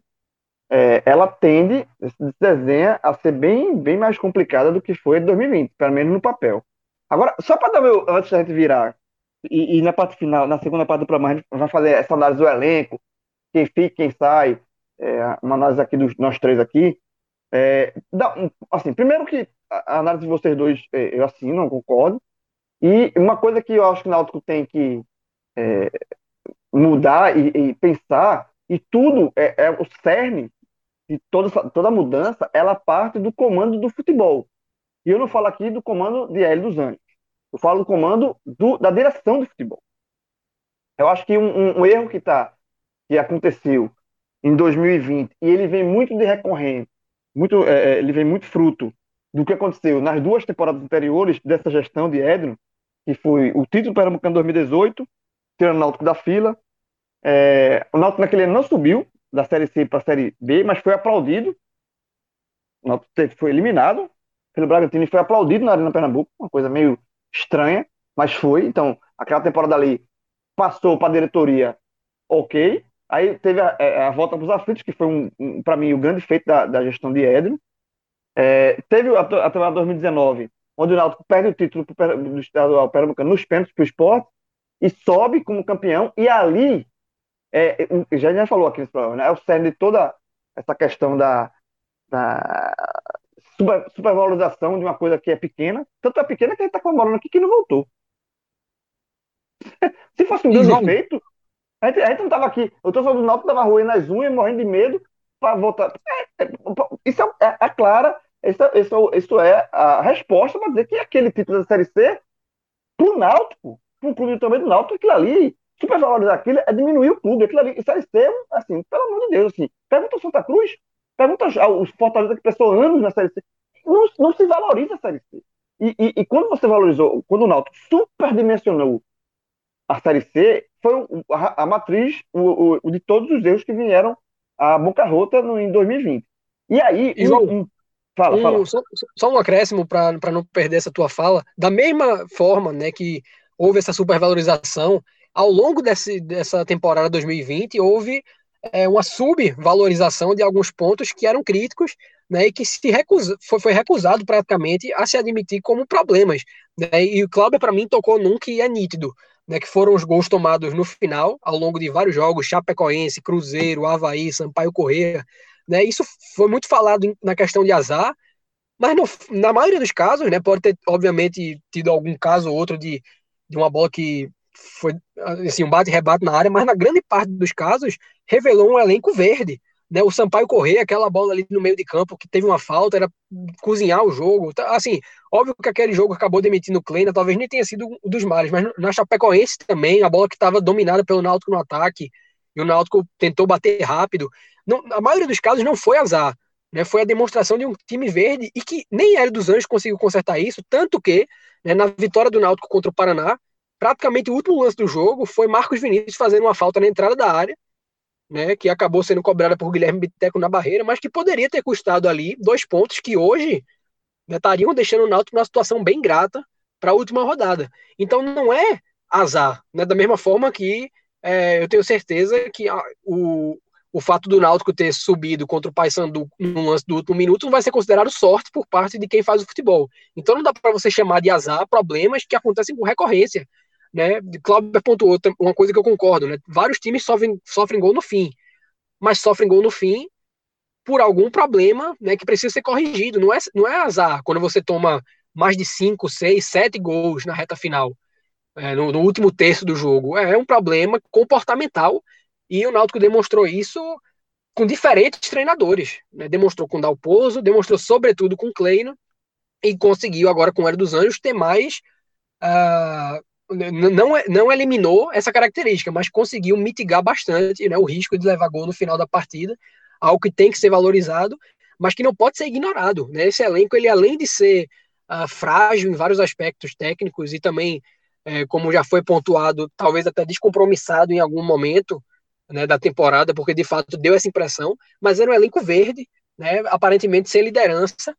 é, ela tende, se desenha a ser bem, bem mais complicada do que foi em 2020, pelo menos no papel. Agora, só para dar meu, antes da gente virar, e, e, na parte final, na segunda parte do programa, a gente vai fazer essa análise do elenco, quem fica, quem sai, é, uma análise aqui dos nós três aqui. É, dá, assim, primeiro que a análise de vocês dois é, eu assino, eu concordo. E uma coisa que eu acho que o Náutico tem que é, mudar e, e, pensar, e tudo é, é o cerne de toda, toda mudança, ela parte do comando do futebol. E eu não falo aqui do comando de Hélio dos Anjos. Eu falo do comando do, da direção do futebol. Eu acho que um, um, erro que, tá, que aconteceu em 2020, e ele vem muito de recorrente, muito, é, é, ele vem muito fruto do que aconteceu nas duas temporadas anteriores dessa gestão de Edno, que foi o título Pernambucano 2018, tirando o Náutico da fila. É, o Náutico naquele ano não subiu da Série C para a Série B, mas foi aplaudido. O Náutico foi eliminado pelo Bragantino e foi aplaudido na Arena Pernambuco, uma coisa meio estranha, mas foi. Então, aquela temporada ali passou para a diretoria, ok. Aí teve a, é, a volta para os aflitos, que foi, um, um para mim, o grande feito da, da gestão de Edno. É, teve a, a temporada 2019, onde o Náutico perde o título do estadual pernambucano nos pênaltis para o esporte e sobe como campeão. E ali, é, já já falou aqui nesse programa, né, é o cerne de toda essa questão da, da super, supervalorização de uma coisa que é pequena. Tanto é pequena que a gente está comemorando aqui que não voltou. *laughs* Se fosse um grande feito, a gente, a gente não estava aqui. Eu tô falando do Náutico estava ruim nas unhas, morrendo de medo para voltar. É, é, isso é, é, é clara, isso, isso, isso é a resposta para dizer que aquele título da Série C, para o Náutico, para o clube também do Náutico, aquilo ali, supervalorizar aquilo é diminuir o clube. Aquilo ali, Série C, assim, pelo amor de Deus, assim, pergunta ao Santa Cruz, pergunta aos Fortaleza que passou anos na Série C, não, não se valoriza a Série C. E, e, e, quando você valorizou, quando o Náutico superdimensionou a Série C, foi a, a matriz o, o, de todos os erros que vieram a boca rota no, em 2020. E aí, e um, um, fala, um, fala. Só, só, um acréscimo para não perder essa tua fala. Da mesma forma né, que houve essa supervalorização, ao longo desse, dessa temporada 2020, houve é, uma subvalorização de alguns pontos que eram críticos né, e que se recusa, foi, foi recusado praticamente a se admitir como problemas. Né, e o Cláudio, para mim, tocou num que é nítido né, que foram os gols tomados no final, ao longo de vários jogos, Chapecoense, Cruzeiro, Havaí, Sampaio Correia, né, isso foi muito falado na questão de azar, mas no, na maioria dos casos, né, pode ter, obviamente, tido algum caso ou outro de, de uma bola que foi assim, um bate-rebate na área, mas na grande parte dos casos revelou um elenco verde, né, o Sampaio correr, aquela bola ali no meio de campo que teve uma falta, era cozinhar o jogo. Tá, assim, óbvio que aquele jogo acabou demitindo o Kleina, talvez nem tenha sido um dos males, mas na Chapecoense também, a bola que estava dominada pelo Náutico no ataque, e o Náutico tentou bater rápido. Não, a maioria dos casos não foi azar, né, foi a demonstração de um time verde e que nem Hélio dos Anjos conseguiu consertar isso, tanto que né, na vitória do Náutico contra o Paraná, praticamente o último lance do jogo foi Marcos Vinícius fazendo uma falta na entrada da área, né, que acabou sendo cobrada por Guilherme Biteco na barreira, mas que poderia ter custado ali dois pontos que hoje né, estariam deixando o Náutico numa situação bem grata para a última rodada. Então não é azar, né, da mesma forma que é, eu tenho certeza que a, o, o fato do Náutico ter subido contra o Paysandu no lance do último minuto não vai ser considerado sorte por parte de quem faz o futebol. Então não dá para você chamar de azar problemas que acontecem com recorrência né? Cláudio pontuou uma coisa que eu concordo, né? Vários times sofrem, sofrem gol no fim, mas sofrem gol no fim por algum problema, né? Que precisa ser corrigido. Não é, não é azar quando você toma mais de 5, 6, 7 gols na reta final, é, no, no, último terço do jogo. É, é um problema comportamental e o Náutico demonstrou isso com diferentes treinadores. Né? Demonstrou com Dalpozo, demonstrou sobretudo com o Kleino e conseguiu agora com o Hélio dos Anjos ter mais uh, não, não eliminou essa característica, mas conseguiu mitigar bastante né, o risco de levar gol no final da partida, algo que tem que ser valorizado, mas que não pode ser ignorado. Né? Esse elenco, ele além de ser uh, frágil em vários aspectos técnicos e também, é, como já foi pontuado, talvez até descompromissado em algum momento né, da temporada, porque de fato deu essa impressão, mas era um elenco verde, né, aparentemente sem liderança.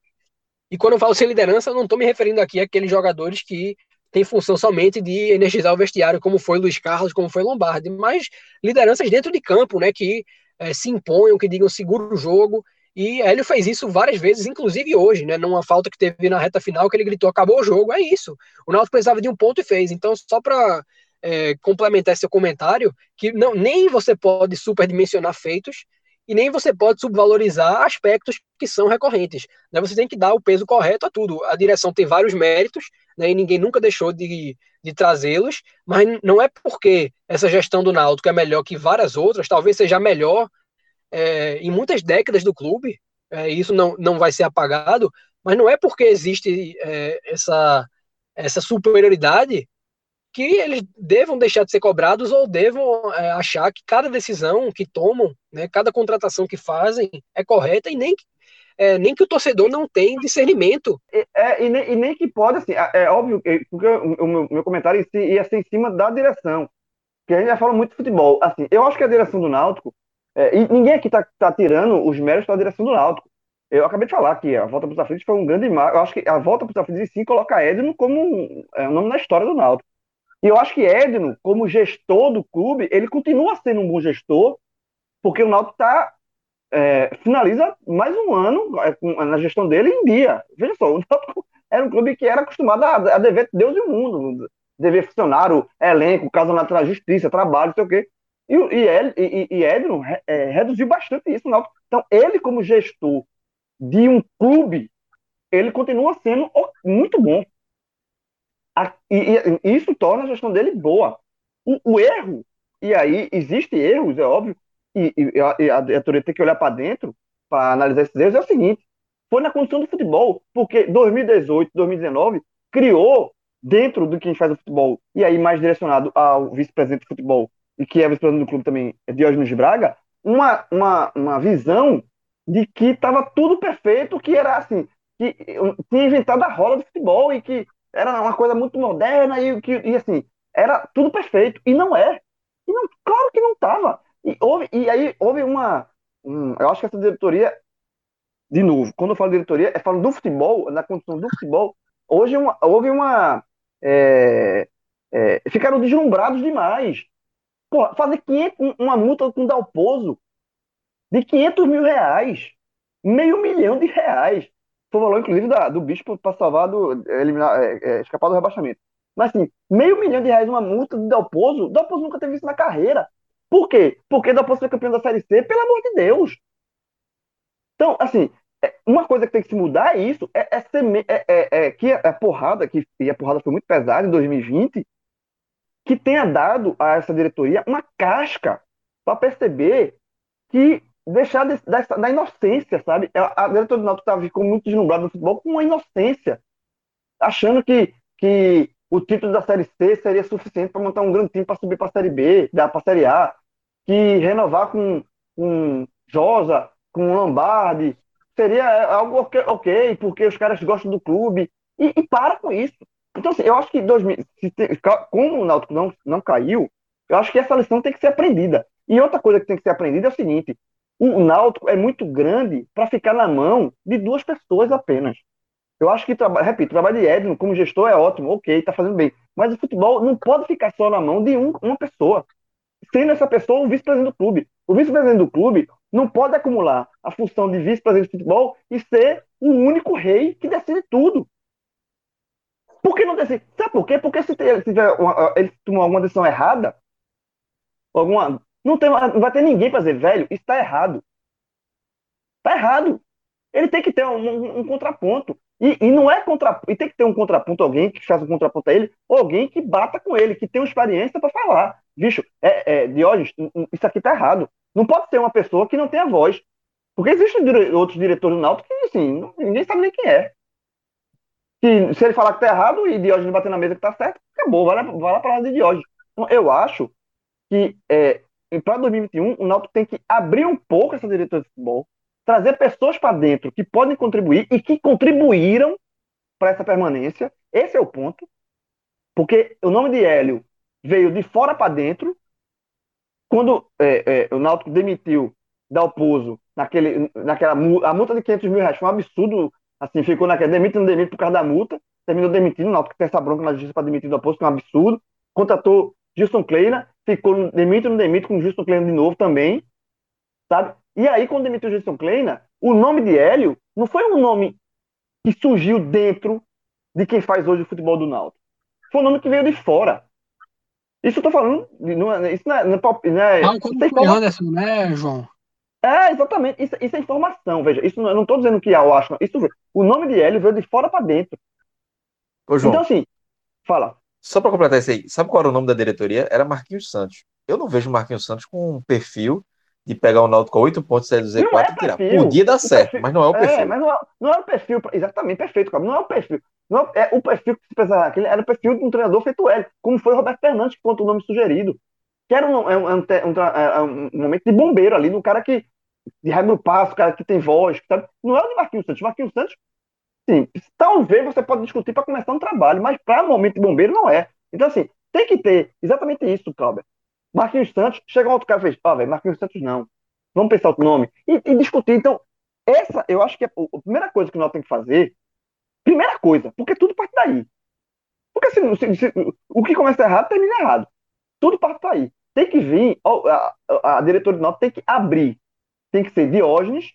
E quando eu falo sem liderança, eu não estou me referindo aqui àqueles jogadores que tem função somente de energizar o vestiário, como foi Luiz Carlos, como foi Lombardi, mas lideranças dentro de campo, né, que é, se imponham, que digam seguro o jogo, e Hélio fez isso várias vezes, inclusive hoje, né, numa falta que teve na reta final, que ele gritou, acabou o jogo, é isso, o Náutico precisava de um ponto e fez, então só para é, complementar esse comentário, que não, nem você pode superdimensionar feitos, e nem você pode subvalorizar aspectos que são recorrentes. Né? Você tem que dar o peso correto a tudo. A direção tem vários méritos, né, e ninguém nunca deixou de, de trazê-los, mas não é porque essa gestão do Náutico é melhor que várias outras, talvez seja melhor é, em muitas décadas do clube, é, isso não, não vai ser apagado, mas não é porque existe é, essa, essa superioridade que eles devam deixar de ser cobrados ou devam é, achar que cada decisão que tomam, né, cada contratação que fazem é correta e nem que, é, nem que o torcedor não tem discernimento. É, é e, nem, e, nem, que pode, assim, é, é óbvio, porque o, o meu, meu, comentário ia ser em cima da direção, que a gente já fala muito de futebol. Assim, eu acho que a direção do Náutico, é, e ninguém aqui está tá tirando os méritos da direção do Náutico. Eu acabei de falar que a volta para os aflitos foi um grande marco. Eu acho que a volta para os aflitos sim coloca Edno como um, é, um nome na história do Náutico. E eu acho que Edno, como gestor do clube, ele continua sendo um bom gestor, porque o Náutico tá, é, finaliza mais um ano é, na gestão dele em dia. Veja só, o Náutico *laughs* era um clube que era acostumado a, a dever Deus e o mundo, dever funcionário, elenco, casa na justiça, trabalho, não sei o quê. E, e, e, e Edno é, reduziu bastante isso. Náutico. Então, ele como gestor de um clube, ele continua sendo muito bom. E, e isso torna a gestão dele boa. O, o erro, e aí existem erros, é óbvio, e, e a, e a diretoria tem que olhar para dentro para analisar esses erros, é o seguinte: foi na condição do futebol, porque 2018, 2019 criou dentro do que a gente faz o futebol, e aí mais direcionado ao vice-presidente do futebol, e que é vice-presidente do clube também, Diógenes Braga, uma, uma, uma visão de que estava tudo perfeito, que era assim, que tinha inventado a roda do futebol e que era uma coisa muito moderna e que e assim era tudo perfeito e não é. E não, claro que não estava. E houve e aí houve uma, um, eu acho que essa diretoria de novo, quando eu falo diretoria, é falando do futebol, na condição do futebol. Hoje uma, houve uma é, é, ficaram deslumbrados demais. Porra, fazer 500, uma multa com Dalpozo de 500 mil reais. Meio milhão de reais. Foi o valor, inclusive, da, do bicho para salvar, do, eliminar, é, é, escapar do rebaixamento. Mas, assim, meio milhão de reais uma multa de Dalpozo, Dalpozo nunca teve isso na carreira. Por quê? Porque Dalpozo foi campeão da Série C, pelo amor de Deus. Então, assim, é, uma coisa que tem que se mudar é isso, é, é, ser, é, é, é que a porrada, que, e a porrada foi muito pesada em 2020, que tenha dado a essa diretoria uma casca para perceber que deixar de, dessa, da inocência, sabe? A, a diretora do Náutico tá, ficou muito deslumbrada no futebol com uma inocência, achando que, que o título da Série C seria suficiente para montar um grande time para subir para a Série B, para a Série A, que renovar com, com Josa, com Lombardi, seria algo ok, porque os caras gostam do clube, e, e para com isso. Então, assim, eu acho que 2000, como o Náutico não, não caiu, eu acho que essa lição tem que ser aprendida. E outra coisa que tem que ser aprendida é o seguinte: o Náutico é muito grande para ficar na mão de duas pessoas apenas. Eu acho que, repito, o trabalho de Edno como gestor é ótimo, ok, está fazendo bem. Mas o futebol não pode ficar só na mão de um, uma pessoa. Sendo essa pessoa o vice-presidente do clube. O vice-presidente do clube não pode acumular a função de vice-presidente de futebol e ser o único rei que decide tudo. Por que não decide? Sabe por quê? Porque se tiver uma, ele tomar alguma decisão errada, alguma não, tem, não vai ter ninguém para dizer, velho, isso está errado. Está errado. Ele tem que ter um, um, um contraponto. E, e, não é contra, e tem que ter um contraponto, alguém que faça um contraponto a ele, alguém que bata com ele, que tenha experiência para falar. Bicho, é, é, Diógenes, isso aqui está errado. Não pode ser uma pessoa que não tenha voz. Porque existem dire outros diretores do Náutico que, assim, ninguém sabe nem quem é. Que se ele falar que está errado e Diógenes bater na mesa que está certo, acabou, vai lá, vai lá para lá de Diógenes. Então, eu acho que é, para 2021, o Náutico tem que abrir um pouco essa diretoria de futebol, trazer pessoas para dentro que podem contribuir e que contribuíram para essa permanência. Esse é o ponto. Porque o nome de Hélio veio de fora para dentro. Quando é, é, o Náutico demitiu Dalpozo, naquele, naquela a multa de 500 mil reais foi um absurdo. Assim, ficou naquela demite não demite por causa da multa. Terminou demitindo, o Náutico tem essa bronca na justiça para demitir Dalpozo, que é um absurdo. Contratou Gilson Kleina, ficou demite ou não demite com o Gilson Kleina de novo também, sabe? E aí, quando demitiu o Gilson Kleina, o nome de Hélio não foi um nome que surgiu dentro de quem faz hoje o futebol do Náutico. Foi um nome que veio de fora. Isso eu tô falando, não é, isso não é, não é, não é, não, como foi Anderson, né, João? É, exatamente. Isso, isso é informação, veja. Isso não, eu não tô dizendo que eu acho. Isso, o nome de Hélio veio de fora para dentro. Ô, João. Então, assim, fala. Só para completar isso aí, sabe qual era o nome da diretoria? Era Marquinhos Santos. Eu não vejo Marquinhos Santos com um perfil de pegar o Náutico com 8 pontos e do Z4 é e tirar. Podia dar certo, perfil, mas não é o é, perfil. É, mas não é, não é o perfil, exatamente, perfeito, cara. Não é o perfil. Não é, é o perfil que se pensar, era o perfil de um treinador feito ele, como foi Roberto Fernandes, quanto o nome sugerido. Que era um, um, um, um, momento de bombeiro ali, do cara que de Raimundo Passo, cara que tem voz, sabe? Não é o de Marquinhos Santos. Marquinhos Santos, talvez você pode discutir para começar um trabalho, mas para momento de bombeiro não é. Então, assim, tem que ter exatamente isso, Cláudio. Marquinhos Santos, chega um outro cara e fez, ó, oh, velho, Marquinhos Santos não. Vamos pensar outro nome. E, e, discutir. Então, essa, eu acho que é a primeira coisa que nós temos que fazer, primeira coisa, porque tudo parte daí. Porque se, se, se, o que começa errado, termina errado. Tudo parte daí. Tem que vir, a, a, a diretoria do Náutico tem que abrir. Tem que ser Diógenes.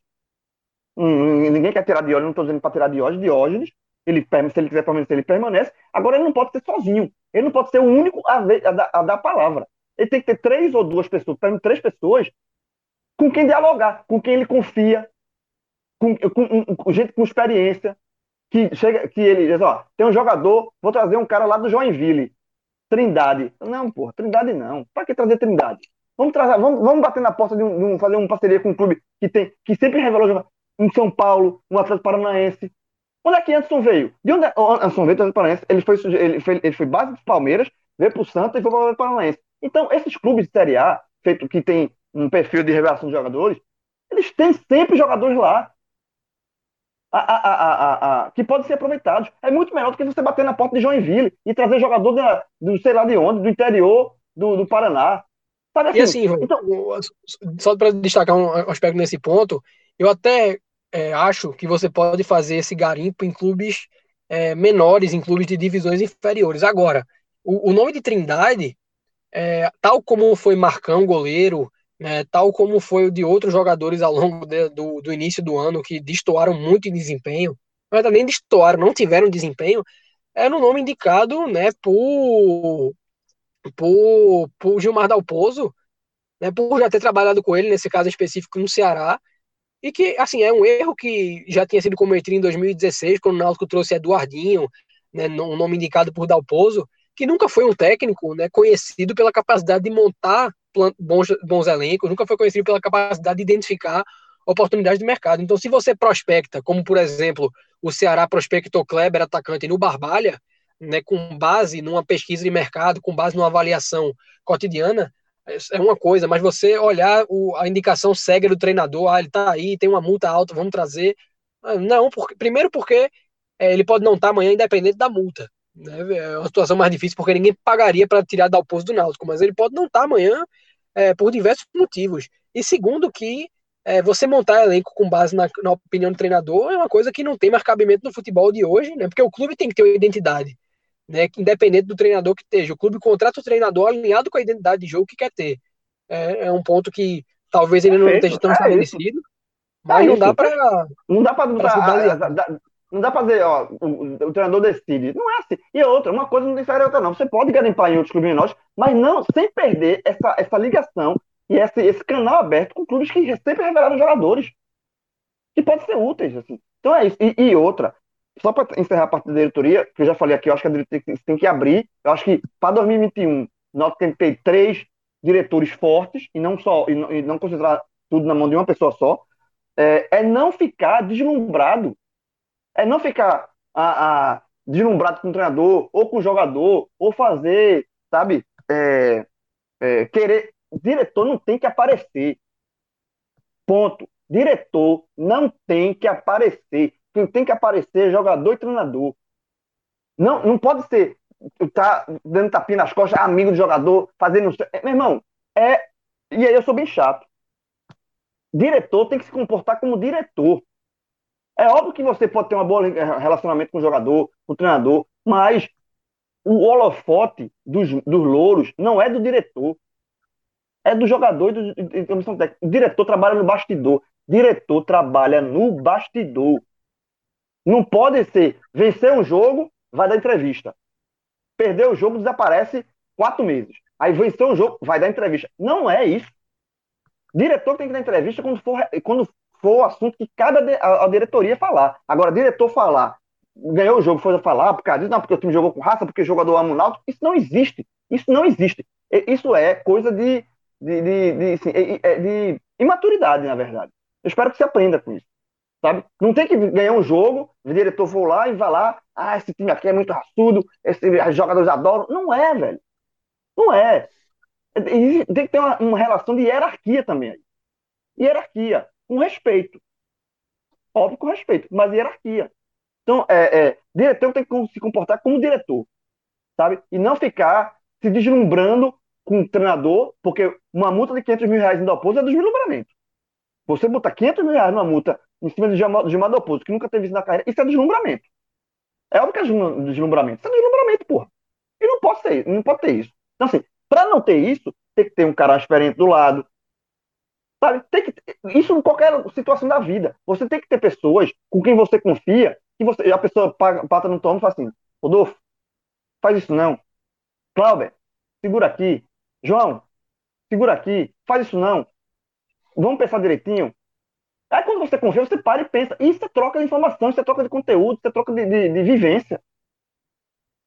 Ninguém quer tirar Diógenes, não estou dizendo para tirar Diógenes, Diógenes. Ele, se ele quiser permanecer, ele permanece. Agora, ele não pode ser sozinho. Ele não pode ser o único a, ver, a, a dar a palavra. Ele tem que ter três ou duas pessoas, pelo três pessoas, com quem dialogar, com quem ele confia, com, com, com gente com experiência, que chega, que ele diz, ó, tem um jogador, vou trazer um cara lá do Joinville, Trindade. Não, porra, Trindade não. Para que trazer Trindade? Vamos trazer, vamos, vamos bater na porta de um, de um, fazer uma parceria com um clube que tem, que sempre revelou um São Paulo, um Atlético Paranaense. Onde é que Anderson veio? De onde é, Anderson veio do Atlético Paranaense? Ele foi, ele foi, ele foi base dos Palmeiras, veio pro Santa e foi para o Atlético Paranaense. Então, esses clubes de Série A, feito que tem um perfil de revelação de jogadores, eles têm sempre jogadores lá a, a, a, que podem ser aproveitados. É muito melhor do que você bater na porta de Joinville e trazer jogador da, do sei lá de onde, do interior do, do Paraná. Sabe assim, e assim, então... só para destacar um aspecto nesse ponto, eu até é, acho que você pode fazer esse garimpo em clubes é, menores, em clubes de divisões inferiores. Agora, o, o nome de Trindade é, tal como foi Marcão, goleiro, né, tal como foi o de outros jogadores ao longo de, do, do início do ano que destoaram muito em desempenho, mas também destoaram, não tiveram desempenho, era um nome indicado né, por, por, por Gilmar Dalpozo, né, por já ter trabalhado com ele, nesse caso específico, no Ceará, e que, assim, é um erro que já tinha sido cometido em 2016, quando o Náutico trouxe Eduardinho, né, um nome indicado por Dalpozo, que nunca foi um técnico né, conhecido pela capacidade de montar bons, bons elencos, nunca foi conhecido pela capacidade de identificar oportunidades de mercado. Então, se você prospecta, como por exemplo o Ceará prospectou Kleber, atacante, no Barbalha, né, com base numa pesquisa de mercado, com base numa avaliação cotidiana, é uma coisa, mas você olhar o, a indicação cega do treinador, ah, ele tá aí, tem uma multa alta, vamos trazer. Ah, não, porque, primeiro porque é, ele pode não estar tá amanhã independente da multa. Né? É uma situação mais difícil porque ninguém pagaria para tirar da oposto do Náutico, mas ele pode não estar tá amanhã é, por diversos motivos. E segundo que é, você montar elenco com base na, na, opinião do treinador é uma coisa que não tem mais cabimento no futebol de hoje, né? Porque o clube tem que ter uma identidade, né? Independente do treinador que esteja. O clube contrata o treinador alinhado com a identidade de jogo que quer ter. É, é um ponto que talvez ele não esteja tão é estabelecido, mas é não dá para. Não dá para não dá pra dizer, ó, o, o, treinador decide. Não é assim. E outra, uma coisa não difere a outra, não. Você pode garimpar em outros clubes menores, mas não sem perder essa, essa ligação e esse, esse canal aberto com clubes que sempre revelaram jogadores que podem ser úteis. Assim. Então é isso. E, e outra, só para encerrar a parte da diretoria, que eu já falei aqui, eu acho que a diretoria tem que abrir. Eu acho que para 2021, nós temos que ter três diretores fortes e não só e não, e não concentrar tudo na mão de uma pessoa só. É, é não ficar deslumbrado é não ficar a, a, deslumbrado com o treinador, ou com o jogador, ou fazer, sabe, é, é, querer. Diretor não tem que aparecer. Ponto. Diretor não tem que aparecer. Quem tem que aparecer é jogador e treinador. Não, não pode ser tá dando tapinha nas costas, amigo do jogador, fazendo. Meu irmão, é. E aí eu sou bem chato. Diretor tem que se comportar como diretor. É óbvio que você pode ter um bom relacionamento com o jogador, com o treinador, mas o holofote dos, dos louros não é do diretor. É do jogador e do comissão técnica. Diretor trabalha no bastidor. Diretor trabalha no bastidor. Não pode ser vencer um jogo, vai dar entrevista. Perder o jogo, desaparece quatro meses. Aí vencer um jogo, vai dar entrevista. Não é isso. Diretor tem que dar entrevista quando for, quando for o assunto que cada a, a diretoria falar. Agora, diretor falar, ganhou o jogo, foi falar, por causa disso, não, porque o time jogou com raça, porque o jogador ama o Náutico, isso não existe. Isso não existe. Isso é coisa de, de, de, de, assim, de imaturidade, na verdade. Eu espero que você aprenda com isso. Sabe? Não tem que ganhar um jogo, o diretor for lá e vai lá, ah, esse time aqui é muito raçudo, esses jogadores adoram. Não é, velho. Não é. Tem que ter uma, uma relação de hierarquia também. Hierarquia, com respeito. Óbvio com respeito, mas hierarquia. Então, é, é, diretor tem que se comportar como diretor, sabe? E não ficar se deslumbrando com o treinador, porque uma multa de 500 mil reais em Dalpozo é deslumbramento. Você botar 500 mil reais numa multa em cima de Gilmar Dalpozo, que nunca teve isso na carreira, isso é deslumbramento. É óbvio que é deslumbramento. Isso é deslumbramento, porra. E não pode ser, não pode ter isso. Então, assim, para não ter isso, tem que ter um cara experiente do lado. Sabe? Tem que, isso em qualquer situação da vida. Você tem que ter pessoas com quem você confia, que você, a pessoa paga, pata no tomo e fala assim, Rodolfo, faz isso não. Cláudio, segura aqui. João, segura aqui. Faz isso não. Vamos pensar direitinho. Aí quando você confia, você para e pensa. Isso é troca de informação, isso é troca de conteúdo, isso é troca de, de, de vivência.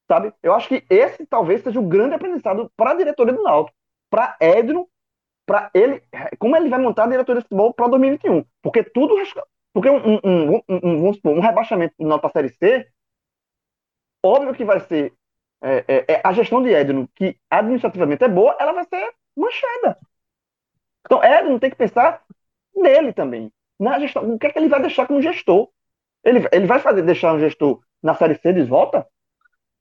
Sabe? Eu acho que esse talvez seja o grande aprendizado para a diretoria do Náutico, para Edno, para ele, como ele vai montar a diretoria de futebol para 2021. Porque tudo, porque um, um, um, um, supor, um rebaixamento do Náutico para Série C, óbvio que vai ser é, é, é, a gestão de Edno, que administrativamente é boa, ela vai ser manchada. Então, Edno tem que pensar nele também. Na gestão, o que é que ele vai deixar como gestor? Ele, ele vai fazer, deixar um gestor na Série C de volta?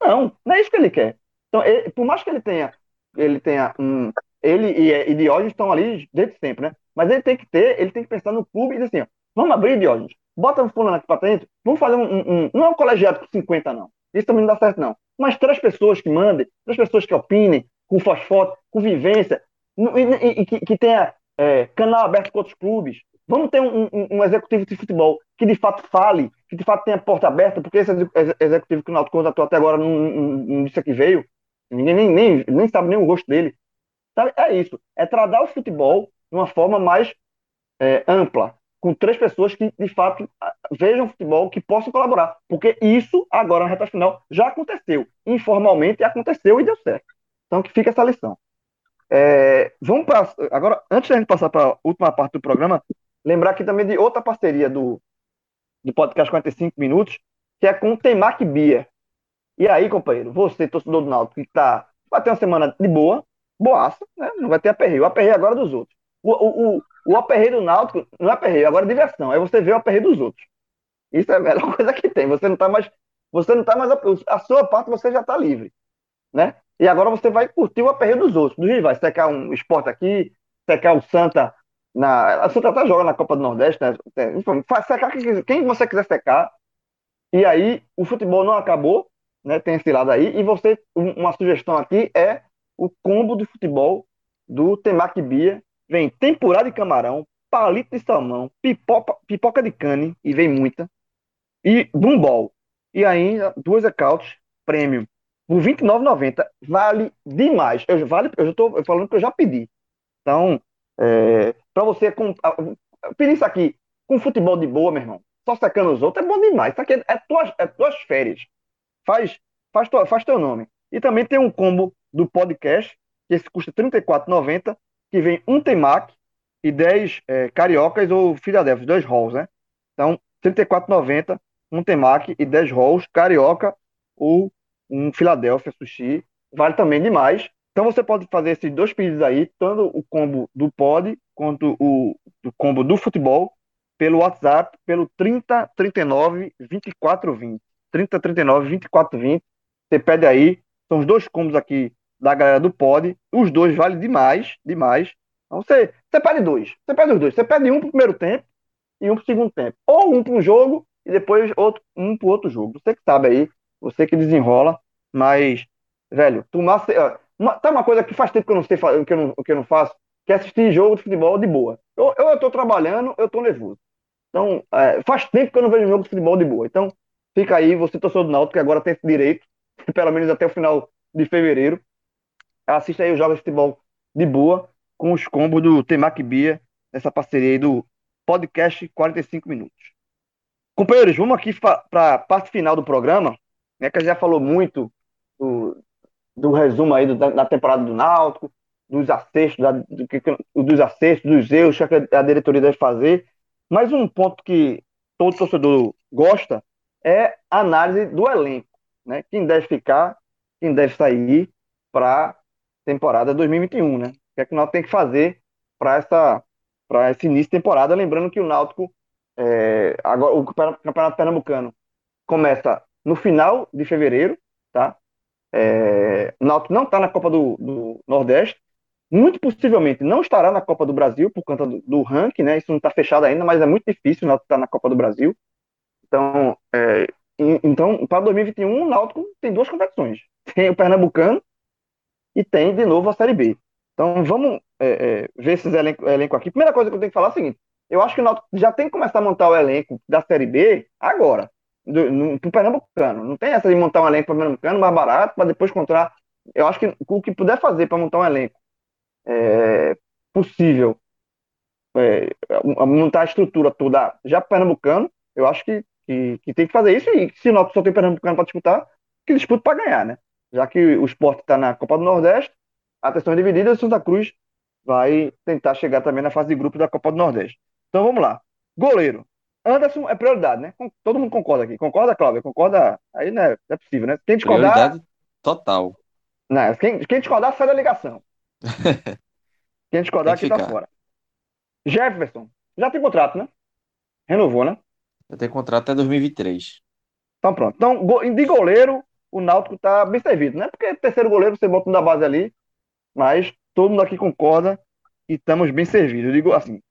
Não, não é isso que ele quer. Então, ele, por mais que ele tenha, ele tenha um, ele e, e Diógenes estão ali desde sempre, né? Mas ele tem que ter, ele tem que pensar no clube e dizer assim, ó, vamos abrir Diógenes, bota um fulano aqui para dentro, vamos fazer um, um, não é um colegiado com 50 não, isso também não dá certo não, mas três pessoas que mandem, três pessoas que opinem, com fosfoto, com vivência, e, e, e que, que tenha é, canal aberto com outros clubes, Vamos ter um, um, um, executivo de futebol que de fato fale, que de fato tenha porta aberta, porque esse executivo que o Náutico contratou até agora não, não, não disse que veio, ninguém nem, nem, nem sabe nem o rosto dele. Sabe? É isso, é tratar o futebol de uma forma mais é, ampla, com três pessoas que de fato vejam futebol, que possam colaborar, porque isso agora na reta final já aconteceu, informalmente aconteceu e deu certo. Então que fica essa lição. É, vamos para agora, antes de a gente passar para a última parte do programa, Lembrar aqui também de outra parceria do, do podcast 45 Minutos, que é com o Temac Bia. E aí, companheiro, você, torcedor do Náutico, que tá, vai ter uma semana de boa, boaça, né? Não vai ter aperreio. O aperreio agora é dos outros. O, o, o, o aperreio do Náutico não é aperreio, agora é diversão. É você ver o aperreio dos outros. Isso é a melhor *laughs* coisa que tem. Você não tá mais. Você não tá mais. A sua parte você já tá livre. Né? E agora você vai curtir o aperreio dos outros. Dos rivais. Secar um esporte aqui, secar o Santa na, a Santa até joga na Copa do Nordeste, né? Faz secar quem você quiser secar. E aí o futebol não acabou, né? Tem esse lado aí. E você, uma sugestão aqui é o combo do futebol do Temaki Bia. Vem temporada de camarão, palito de salmão, pipoca, pipoca de cane, e vem muita, e bumbol. E ainda duas accounts premium. Por R$ 29,90 vale demais. Eu, vale, eu estou falando que eu já pedi. Então, é, para você com, pedir isso aqui com futebol de boa, meu irmão, só secando os outros, é bom demais. Isso aqui é, é, tuas, é tuas férias. Faz, faz, tua, faz teu nome. E também tem um combo do podcast, que esse custa R$ 34,90, que vem um temaki e 10 é, cariocas ou Philadelphia, dois rolls, né? Então, R$ 34,90, um temaki e 10 rolls, carioca ou um Philadelphia sushi. Vale também demais. Então você pode fazer esses dois pedidos aí, tanto o combo do pod quanto o, o combo do futebol, pelo WhatsApp, pelo 30 39 24 20. 30 39 24 20. Você pede aí, são os dois combos aqui da galera do pod. Os dois valem demais, demais. Então você, você pede dois. Você pede os dois. Você pede um pro primeiro tempo e um pro segundo tempo. Ou um para um jogo e depois outro, um pro outro jogo. Você que sabe aí, você que desenrola, mas, velho, tomar. Uma, tá uma coisa que faz tempo que eu não sei que eu não, que eu não faço, que assistir jogo de futebol de boa. Eu, eu, eu tô trabalhando, eu tô nervoso. Então, é, faz tempo que eu não vejo jogo de futebol de boa. Então, fica aí, você torcedor do Náutico, que agora tem esse direito, *laughs* pelo menos até o final de fevereiro. Assista aí os jogos de futebol de boa, com os combos do Temac Bia, nessa parceria aí do podcast 45 minutos. Companheiros, vamos aqui para a parte final do programa, né, que já falou muito do, do resumo aí do, da, da, temporada do Náutico, dos acessos, da, do que, dos acessos, dos erros que a diretoria deve fazer. Mas um ponto que todo torcedor gosta é a análise do elenco, né? Quem deve ficar, quem deve sair para temporada 2021, né? O que é que o Náutico tem que fazer para essa para esse início de temporada, lembrando que o Náutico é, agora o Campeonato Pernambucano começa no final de fevereiro, tá? É, o Náutico não está na Copa do, do, Nordeste, muito possivelmente não estará na Copa do Brasil por conta do, do ranking, né? Isso não está fechado ainda, mas é muito difícil o estar na Copa do Brasil. Então, é, então para 2021 o Náutico tem duas competições, *laughs* tem o Pernambucano e tem de novo a Série B. Então vamos é, é, ver esses elenco, elenco aqui. Primeira coisa que eu tenho que falar é o seguinte: eu acho que o Náutico já tem que começar a montar o elenco da Série B agora do, pro Pernambucano. Não tem essa de montar um elenco para Pernambucano mais barato para depois encontrar. Eu acho que o que puder fazer para montar um elenco é, possível, é, montar a estrutura toda já Pernambucano, eu acho que, que, que, tem que fazer isso. E se o só tem Pernambucano para disputar, que disputa para ganhar, né? Já que o esporte está na Copa do Nordeste, atenção dividida, o Santa Cruz vai tentar chegar também na fase de grupo da Copa do Nordeste. Então vamos lá. Goleiro. Anderson é prioridade, né? Todo mundo concorda aqui. Concorda, Cláudio? Concorda? Aí não é, é possível, né? Quem discordar. Prioridade total. Não, quem, quem discordar sai da ligação. *laughs* quem discordar aqui tá fora. Jefferson. Já tem contrato, né? Renovou, né? Já tem contrato até 2023. Então pronto. Então, de goleiro, o Náutico tá bem servido, né? Porque terceiro goleiro você bota um da base ali, mas todo mundo aqui concorda e estamos bem servidos. Eu digo assim,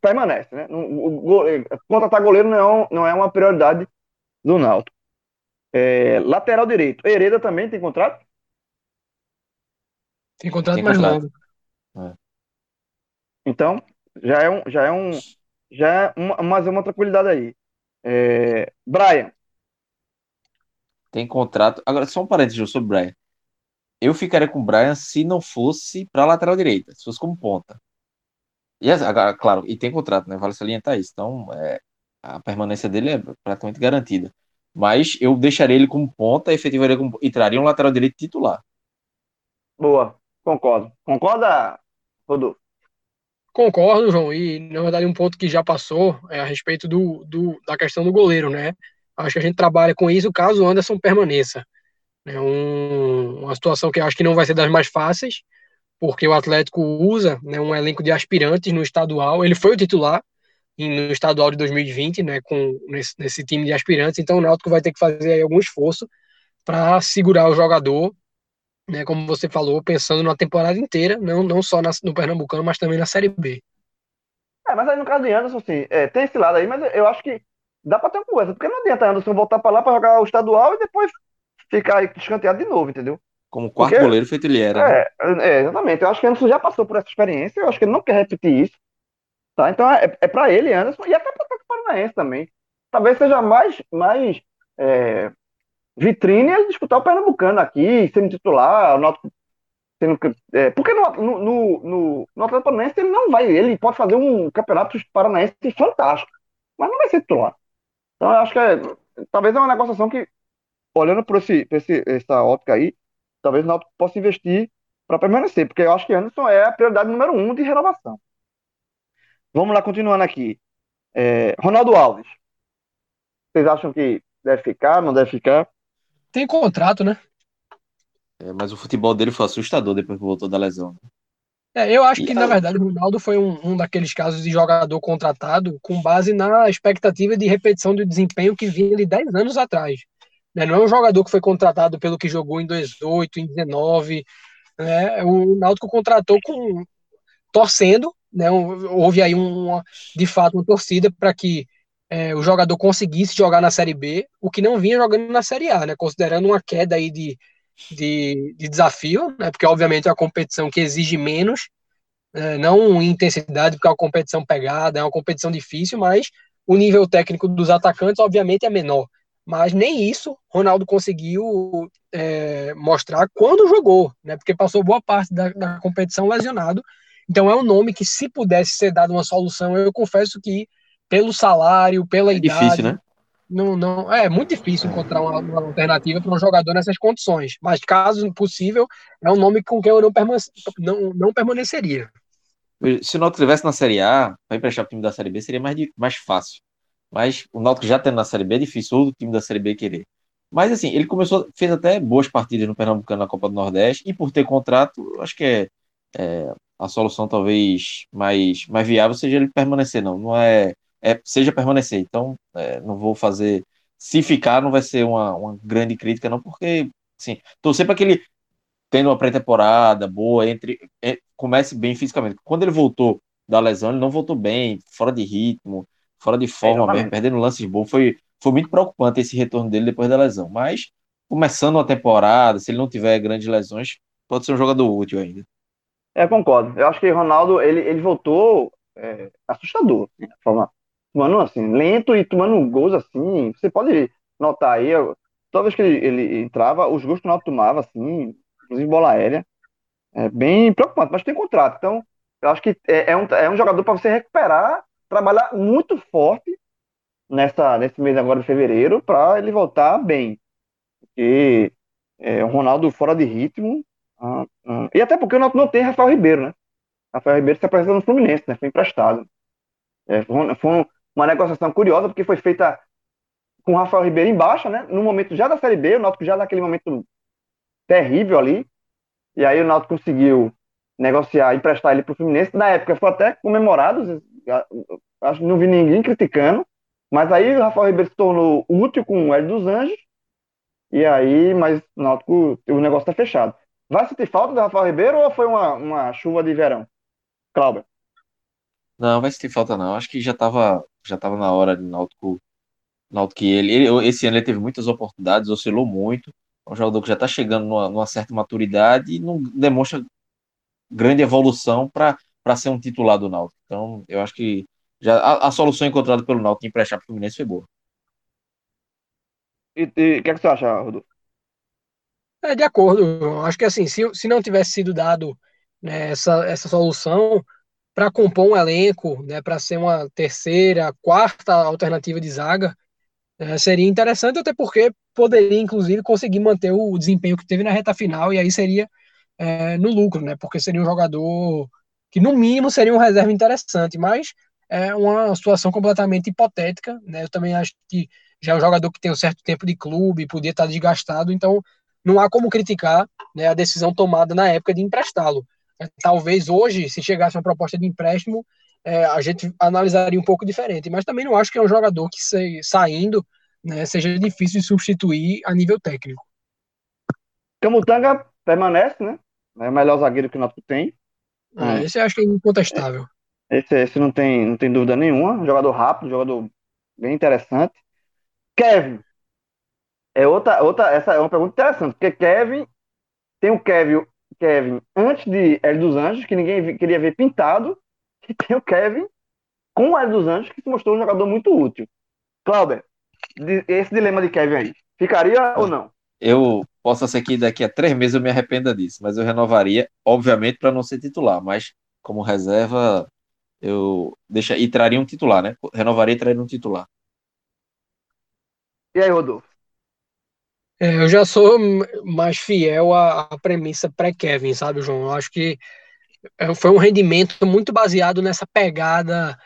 permanece, né? Goleiro, contratar goleiro não é, um, não é uma prioridade do Náutico. É, lateral direito. Hereda também tem contrato? Tem contrato tem mais contrato. longo. É. Então, já é um, já é um, já é uma, mais uma tranquilidade aí. É, Brian. Tem contrato. Agora, só um parênteses sobre o Brian. Eu ficaria com o Brian se não fosse para lateral direita, se fosse como ponta. E, agora, claro, e tem contrato, né? Vale salientar isso. Então, é, a permanência dele é praticamente garantida. Mas eu deixaria ele como ponta, efetivaria como, e traria um lateral direito titular. Boa, concordo. Concorda, Rodolfo? Concordo, João. E, na verdade, um ponto que já passou é a respeito do, do, da questão do goleiro, né? Acho que a gente trabalha com isso caso o Anderson permaneça. É um, uma situação que acho que não vai ser das mais fáceis, porque o Atlético usa né, um elenco de aspirantes no estadual. Ele foi o titular no estadual de 2020, né, com nesse, nesse time de aspirantes. Então o Náutico vai ter que fazer algum esforço para segurar o jogador, né, como você falou, pensando na temporada inteira, não, não só na, no Pernambucano, mas também na Série B. É, mas aí no caso de Anderson, assim, é, tem esse lado aí, mas eu acho que dá para ter uma coisa, porque não adianta Anderson voltar para lá para jogar o estadual e depois ficar escanteado de novo, entendeu? Como quarto Porque, goleiro feito ele era. Né? É, né? é, exatamente. Eu acho que Anderson já passou por essa experiência, eu acho que ele não quer repetir isso. Tá? Então é, é para ele, Anderson, e até para o Paranaense também. Talvez seja mais, mais é, vitrine ele disputar o Pernambucano aqui, sendo titular, o sendo, é, porque no, no, no, no Atlético Paranaense ele não vai, ele pode fazer um campeonato paranaense fantástico, mas não vai ser titular. Então eu acho que é, talvez é uma negociação que, olhando por, esse, por esse, essa ótica aí, talvez o Náutico possa investir para permanecer, porque eu acho que Anderson é a prioridade número um de renovação. Vamos lá, continuando aqui. É, Ronaldo Alves. Vocês acham que deve ficar, não deve ficar? Tem contrato, né? É, mas o futebol dele foi assustador depois que voltou da lesão. É, eu acho e que, a... na verdade, o Ronaldo foi um, um daqueles casos de jogador contratado com base na expectativa de repetição do desempenho que vinha de 10 anos atrás. Né? Não é um jogador que foi contratado pelo que jogou em 2018, em 19. Né? O Náutico contratou com torcendo, né? houve aí uma, de fato uma torcida para que é, o jogador conseguisse jogar na Série B, o que não vinha jogando na Série A, né? considerando uma queda aí de, de, de desafio, né? porque obviamente é uma competição que exige menos, é, não em intensidade, porque é uma competição pegada, é uma competição difícil, mas o nível técnico dos atacantes obviamente é menor mas nem isso Ronaldo conseguiu é, mostrar quando jogou, né? Porque passou boa parte da, da, competição lesionado. Então é um nome que, se pudesse ser dado uma solução, eu confesso que pelo salário, pela é idade, difícil, né? não, não, é muito difícil encontrar uma, uma alternativa para um jogador nessas condições. Mas, caso possível, é um nome com quem eu não, não, não permaneceria. Se o Náutico estivesse na Série A, para emprestar o time da Série B seria mais, mais fácil. Mas o Náutico já tendo na Série B é difícil o time da Série B querer. Mas assim, ele começou, fez até boas partidas no Pernambucano na Copa do Nordeste e por ter contrato, acho que é, é, a solução talvez mais, mais viável seja ele permanecer, não. Não é, é seja permanecer. Então, é, não vou fazer. Se ficar, não vai ser uma, uma grande crítica, não, porque assim, torcer para que ele tendo uma pré-temporada boa, entre é, comece bem fisicamente. Quando ele voltou da lesão, ele não voltou bem, fora de ritmo, fora de forma mesmo, perdendo lances bons. Foi, foi muito preocupante esse retorno dele depois da lesão. Mas, começando a temporada, se ele não tiver grandes lesões, pode ser um jogador útil ainda. É, concordo. Eu acho que o Ronaldo, ele, ele voltou é, assustador. Né? Forma, tomando assim, lento e tomando gols assim. Você pode notar aí, toda vez que ele, ele entrava, os gols que o Ronaldo tomava, assim, inclusive bola aérea, é bem preocupante, mas tem contrato. Então, eu acho que é, é um, é um jogador para você recuperar, trabalhar muito forte nessa, nesse mês agora de fevereiro para ele voltar bem. Porque é, o Ronaldo fora de ritmo. Ah, ah, e até porque o Náutico não tem Rafael Ribeiro, né? Rafael Ribeiro se apresentou no Fluminense, né? Foi emprestado. É, foi, foi uma negociação curiosa, porque foi feita com o Rafael Ribeiro em baixa, né? No momento já da Série B, o Náutico já naquele momento terrível ali. E aí o Náutico conseguiu negociar, emprestar ele para o Fluminense. Na época foi até comemorado, acho que não vi ninguém criticando. Mas aí o Rafael Ribeiro se tornou útil com o Hélio dos Anjos. E aí, mas o Náutico, o negócio está fechado. Vai sentir falta do Rafael Ribeiro ou foi uma, uma chuva de verão? Cláudio? Não, vai sentir falta não. Acho que já estava já tava na hora de Náutico, Náutico ele, ele, esse ano ele teve muitas oportunidades, oscilou muito. É um jogador que já está chegando numa, numa, certa maturidade e não demonstra grande evolução para ser um titular do Náutico. Então, eu acho que já a, a solução encontrada pelo Náutico em emprestar para o Fluminense foi boa. E o que, é que você acha, Rodolfo? É, de acordo. Acho que assim, se, se não tivesse sido dado né, essa, essa solução para compor um elenco, né, para ser uma terceira, quarta alternativa de zaga, é, seria interessante, até porque poderia, inclusive, conseguir manter o desempenho que teve na reta final, e aí seria é, no lucro, né? Porque seria um jogador que, no mínimo, seria um reserva interessante, mas é uma situação completamente hipotética, né? Eu também acho que já é um jogador que tem um certo tempo de clube, podia estar desgastado, então não há como criticar né, a decisão tomada na época de emprestá-lo. É, talvez hoje, se chegasse uma proposta de empréstimo, é, a gente analisaria um pouco diferente. Mas também não acho que é um jogador que se, saindo né, seja difícil de substituir a nível técnico. Camutanga permanece, né? É o melhor zagueiro que o Náutico tem. Ah, esse eu acho que é incontestável. Esse, esse não, tem, não tem dúvida nenhuma. Jogador rápido, jogador bem interessante. Kevin. É outra, outra, essa é uma pergunta interessante, porque Kevin tem o Kevin, Kevin antes de Hélio dos Anjos, que ninguém queria ver pintado, e tem o Kevin com o Hélio dos Anjos, que se mostrou um jogador muito útil. Cláudio, esse dilema de Kevin aí, ficaria ou não? Eu posso ser que daqui a três meses eu me arrependa disso, mas eu renovaria, obviamente, para não ser titular, mas como reserva, eu deixa e traria um titular, né? Renovaria e traria um titular. E aí, Rodolfo? É, eu já sou mais fiel à, à premissa pré-Kevin, sabe, João? Eu acho que é, foi um rendimento muito baseado nessa pegada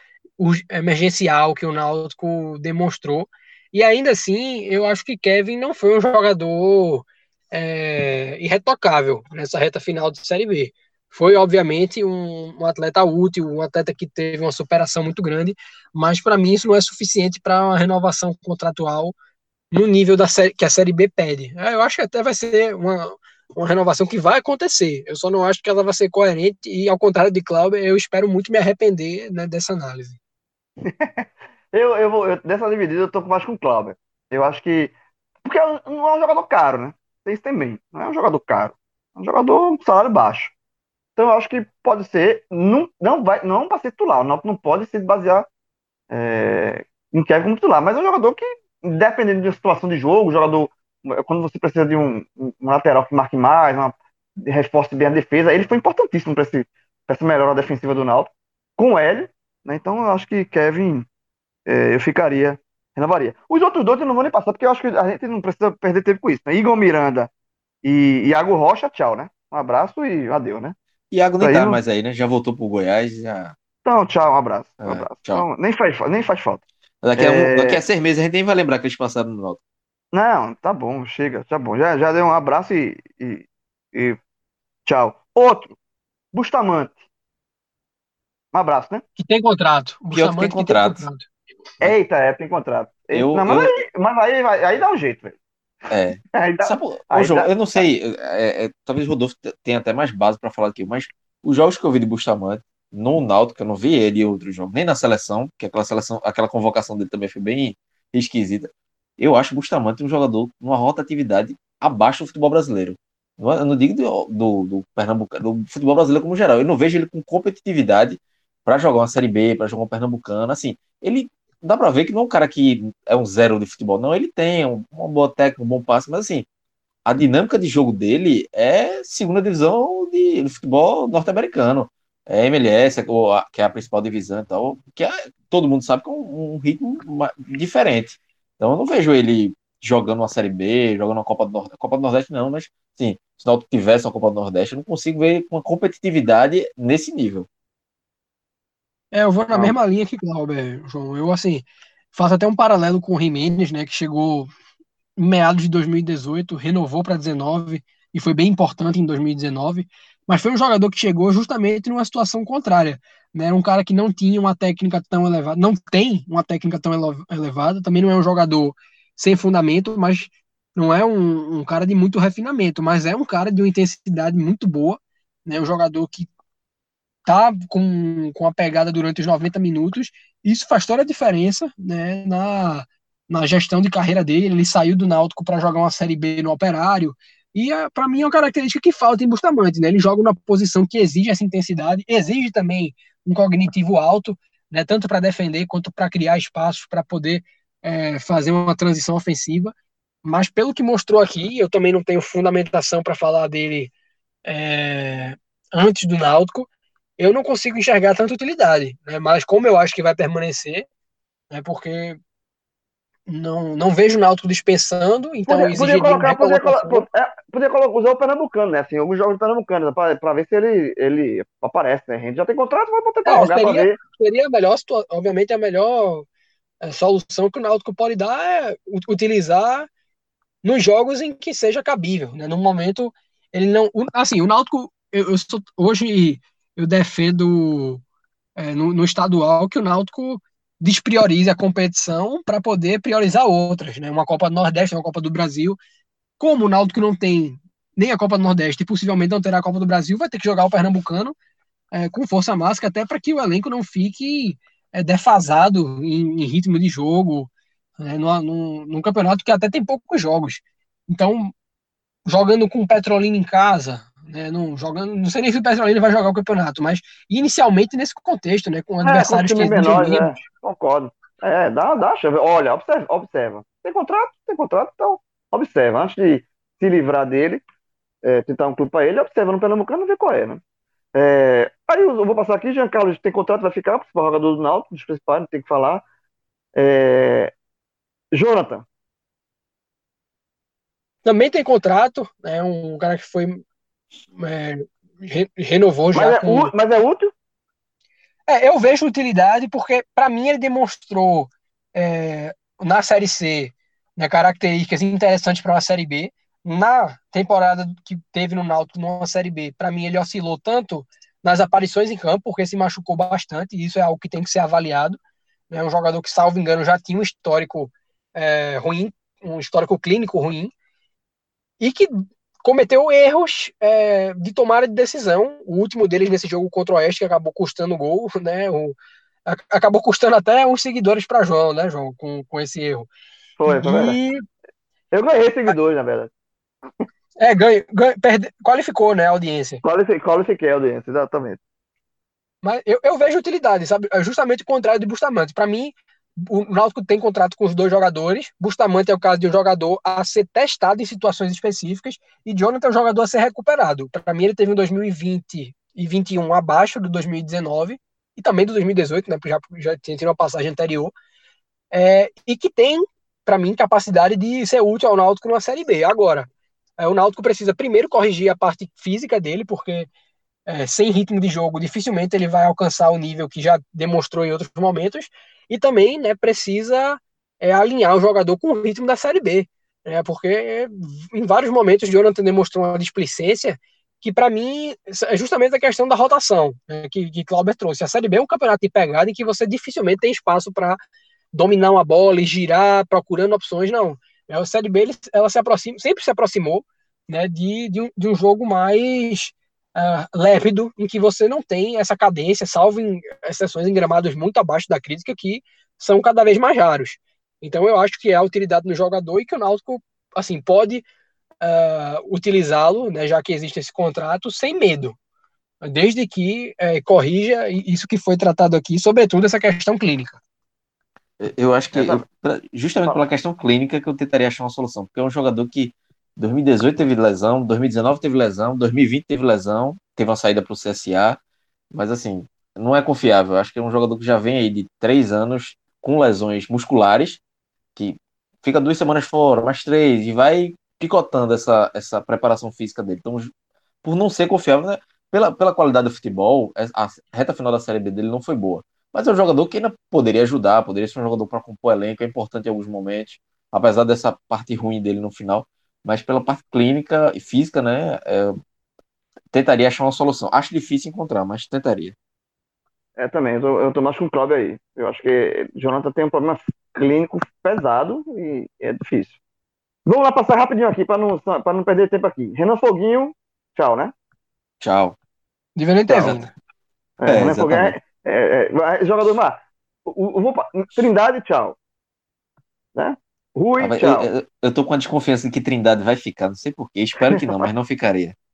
emergencial que o Náutico demonstrou. E ainda assim, eu acho que Kevin não foi um jogador é, irretocável nessa reta final de Série B. Foi, obviamente, um, um, atleta útil, um atleta que teve uma superação muito grande, mas para mim isso não é suficiente para uma renovação contratual no nível da série, que a Série B pede. É, eu acho que até vai ser uma, uma renovação que vai acontecer. Eu só não acho que ela vai ser coerente e, ao contrário de Cláudio, eu espero muito me arrepender né, dessa análise. *laughs* eu, eu, vou, eu, dessa dividida eu tô mais com o Cláudio. Eu acho que. Porque não é um jogador caro, né? Tem isso também. Não é um jogador caro. É um jogador com salário baixo. Então eu acho que pode ser. Não, não vai não para ser titular. O não pode se basear é, em Kevin como titular. Mas é um jogador que, dependendo da situação de jogo, jogador. Quando você precisa de um, um lateral que marque mais, uma, reforce bem a defesa, ele foi importantíssimo para essa melhora defensiva do Náutico. Com ele, né? Então eu acho que Kevin, é, eu ficaria Renovaria. Os outros dois eu não vou nem passar, porque eu acho que a gente não precisa perder tempo com isso. Né? Igor Miranda e Iago Rocha, tchau, né? Um abraço e adeus, né? Iago nem tá não... mais aí, né? Já voltou pro Goiás, já. Então, tchau, um abraço. Um é, abraço. Tchau. Então, nem, faz, nem faz falta. Daqui a, é... daqui a seis meses a gente nem vai lembrar que eles passaram no Náutico. Não, tá bom, chega, tá bom. Já, já deu um abraço e, e, e tchau. Outro, Bustamante. Um abraço, né? Que tem contrato. Pior que tem contrato. Tem contrato. Eita, é, tem contrato. Eu, não, mas, eu... Aí, mas aí, aí, aí dá um jeito, velho. É. *laughs* Aí dá, Sabe, aí João, dá... eu não sei, é, é, talvez o Rodolfo tenha até mais base para falar aqui, mas os jogos que eu vi de Bustamante, no Náutico, eu não vi ele em outros jogos, nem na seleção, que aquela seleção, aquela convocação dele também foi bem esquisita. Eu acho Bustamante um jogador numa rotatividade abaixo do futebol brasileiro. Eu não digo do, do, do Pernambucano, do futebol brasileiro como geral. Eu não vejo ele com competitividade para jogar uma Série B, para jogar um Pernambucano. Assim, ele dá para ver que não é um cara que é um zero de futebol, não. Ele tem um, uma boa técnica, um bom passe, mas assim, a dinâmica de jogo dele é segunda divisão de, de futebol norte-americano. É MLS, que é a principal divisão e tal, que é, todo mundo sabe que é um, um ritmo diferente. Então eu não vejo ele jogando uma Série B, jogando uma Copa do Nordeste. Copa do Nordeste não, mas sim, se o tivesse uma Copa do Nordeste, eu não consigo ver uma competitividade nesse nível. É, eu vou na mesma linha que Glauber, João. Eu, assim, faço até um paralelo com o Jimenez, né, que chegou em meados de 2018, renovou para 19 e foi bem importante em 2019, mas foi um jogador que chegou justamente numa situação contrária. Né? Era um cara que não tinha uma técnica tão elevada, não tem uma técnica tão elevada, também não é um jogador sem fundamento, mas não é um, um cara de muito refinamento, mas é um cara de uma intensidade muito boa, né? um jogador que tá com, com a pegada durante os 90 minutos, isso faz toda a diferença né, na, na gestão de carreira dele. Ele saiu do Náutico para jogar uma Série B no Operário, e é, para mim é uma característica que falta em Bustamante. Né? Ele joga numa posição que exige essa intensidade, exige também um cognitivo alto, né, tanto para defender quanto para criar espaços para poder é, fazer uma transição ofensiva. Mas pelo que mostrou aqui, eu também não tenho fundamentação para falar dele é, antes do Náutico eu não consigo enxergar tanta utilidade, né? mas como eu acho que vai permanecer, né? porque não, não vejo o Náutico dispensando, então podia, podia colocar, podia, colo é, podia colocar, usar o Pernambucano, né? Assim, alguns jogos Pernambucano, para ver se ele, ele aparece, né? A gente já tem contrato, vai tentar é, jogar seria, seria a melhor, obviamente a melhor é, solução que o Náutico pode dar é utilizar nos jogos em que seja cabível, né? No momento ele não, assim, o Náutico eu, eu sou, hoje eu defendo é, no, no, estadual que o Náutico despriorize a competição para poder priorizar outras, né? Uma Copa do Nordeste, uma Copa do Brasil. Como o Náutico não tem nem a Copa do Nordeste e possivelmente não terá a Copa do Brasil, vai ter que jogar o Pernambucano é, com força máxima, até para que o elenco não fique é, defasado em, em, ritmo de jogo, né? no, no, num campeonato que até tem poucos jogos. Então, jogando com o Petrolina em casa, né, não, jogando, não sei nem se o Petrolina vai jogar o campeonato, mas inicialmente nesse contexto, né, com é, adversários com que menores, é, concordo. É, dá, dá, olha, observa, observa. Tem contrato, tem contrato, então observa. Antes de se livrar dele, é, tentar um clube para ele, observa no Pernambucano ver qual é, né? É, aí eu vou passar aqui, Jean Carlos tem contrato, vai ficar, principal jogador do Náutico, dos principais, não tem que falar. É, Jonathan. Também tem contrato, é né, um cara que foi é, re, renovou já. Mas é, com... mas é útil? É, eu vejo utilidade porque, para mim, ele demonstrou é, na Série C né, características interessantes para uma Série B. Na temporada que teve no Náutico numa Série B, para mim, ele oscilou tanto nas aparições em campo, porque se machucou bastante, e isso é algo que tem que ser avaliado. É né, um jogador que, salvo engano, já tinha um histórico é, ruim, um histórico clínico ruim, e que cometeu erros é, de tomada de decisão. O último deles nesse jogo contra o Oeste, que acabou custando gol, *laughs* né? O, a, acabou custando até uns seguidores para João, né, João, com, com esse erro. Foi, foi e... Eu ganhei seguidores, na verdade. É, ganho, ganho perde, qualificou, né, a audiência. Qualifiquei, qualifiquei a audiência, exatamente. Mas eu, eu vejo utilidade, sabe? É justamente o contrário de Bustamante. Para mim, o Náutico tem contrato com os dois jogadores. Bustamante é o caso de um jogador a ser testado em situações específicas e Jonathan é um jogador a ser recuperado. Para mim, ele teve um 2020 e 21 abaixo do 2019 e também do 2018, né? Já, já tinha uma passagem anterior. é, e que tem, para mim, capacidade de ser útil ao Náutico numa Série B. Agora, é, o Náutico precisa primeiro corrigir a parte física dele, porque é, sem ritmo de jogo, dificilmente ele vai alcançar o nível que já demonstrou em outros momentos, e também né, precisa é, alinhar o jogador com o ritmo da Série B, né, porque em vários momentos Jonathan demonstrou uma displicência que para mim é justamente a questão da rotação né, que, que Clauber trouxe. A Série B é um campeonato de pegada em que você dificilmente tem espaço para dominar uma bola e girar procurando opções, não. É, a Série B ela se aproxima, sempre se aproximou né, de, de, um, de um jogo mais uh, lépido, em que você não tem essa cadência, salvo em exceções em gramados muito abaixo da crítica, que são cada vez mais raros. Então eu acho que é a utilidade no jogador e que o Náutico assim, pode uh, utilizá-lo, né, já que existe esse contrato, sem medo, desde que uh, corrija isso que foi tratado aqui, sobretudo essa questão clínica. Eu acho que, eu, justamente pela questão clínica, que eu tentaria achar uma solução, porque é um jogador que 2018 teve lesão, 2019 teve lesão, 2020 teve lesão, teve uma saída para o CSA, mas assim, não é confiável. Acho que é um jogador que já vem aí de três anos com lesões musculares, que fica duas semanas fora, mais três, e vai picotando essa, essa preparação física dele. Então, por não ser confiável, né? pela, pela qualidade do futebol, a reta final da Série B dele não foi boa. Mas é um jogador que ainda poderia ajudar, poderia ser um jogador para compor elenco, é importante em alguns momentos, apesar dessa parte ruim dele no final. Mas pela parte clínica e física, né? É, tentaria achar uma solução. Acho difícil encontrar, mas tentaria. É, também, eu tô, eu tô mais com o Cláudio aí. Eu acho que Jonathan tem um problema clínico pesado e é difícil. Vamos lá passar rapidinho aqui para não, pra não perder tempo aqui. Renan Foguinho, tchau, né? Tchau. Devia nem ter vindo. É, é, Renan Foguinho é, é, é, jogador mar. Trindade, tchau. Né? Rui, ah, tchau. Eu, eu, tô com a desconfiança de que Trindade vai ficar, não sei porquê. Espero que não, mas não ficaria. *laughs*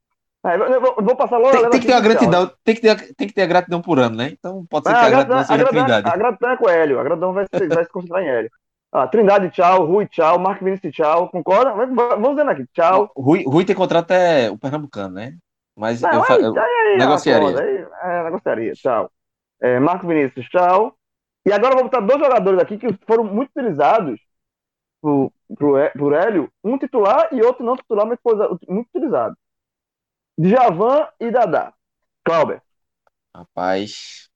É, eu vou, vou, passar logo. Tem, tem que ter a gratidão, tem que ter, tem que ter a gratidão por ano, né? Então pode ser ah, que a, a gratidão, seja a Trindade. A gratidão é com Hélio, a gratidão vai, se, vai se concentrar em Hélio. Ah, Trindade, tchau. Rui, tchau. Marco Vinícius, tchau. Concorda? Vamos vendo aqui. Tchau. Rui, Rui tem contrato é o Pernambucano, né? Mas não, eu, aí, eu aí, negociaria. Aí, é, negociaria. Tchau. É, Marco Vinícius, tchau. E agora eu vou botar dois jogadores aqui que foram muito utilizados por, por, por Hélio. Um titular e outro não titular, mas muito utilizado. Djavan e Dadá. Clauber. Rapaz,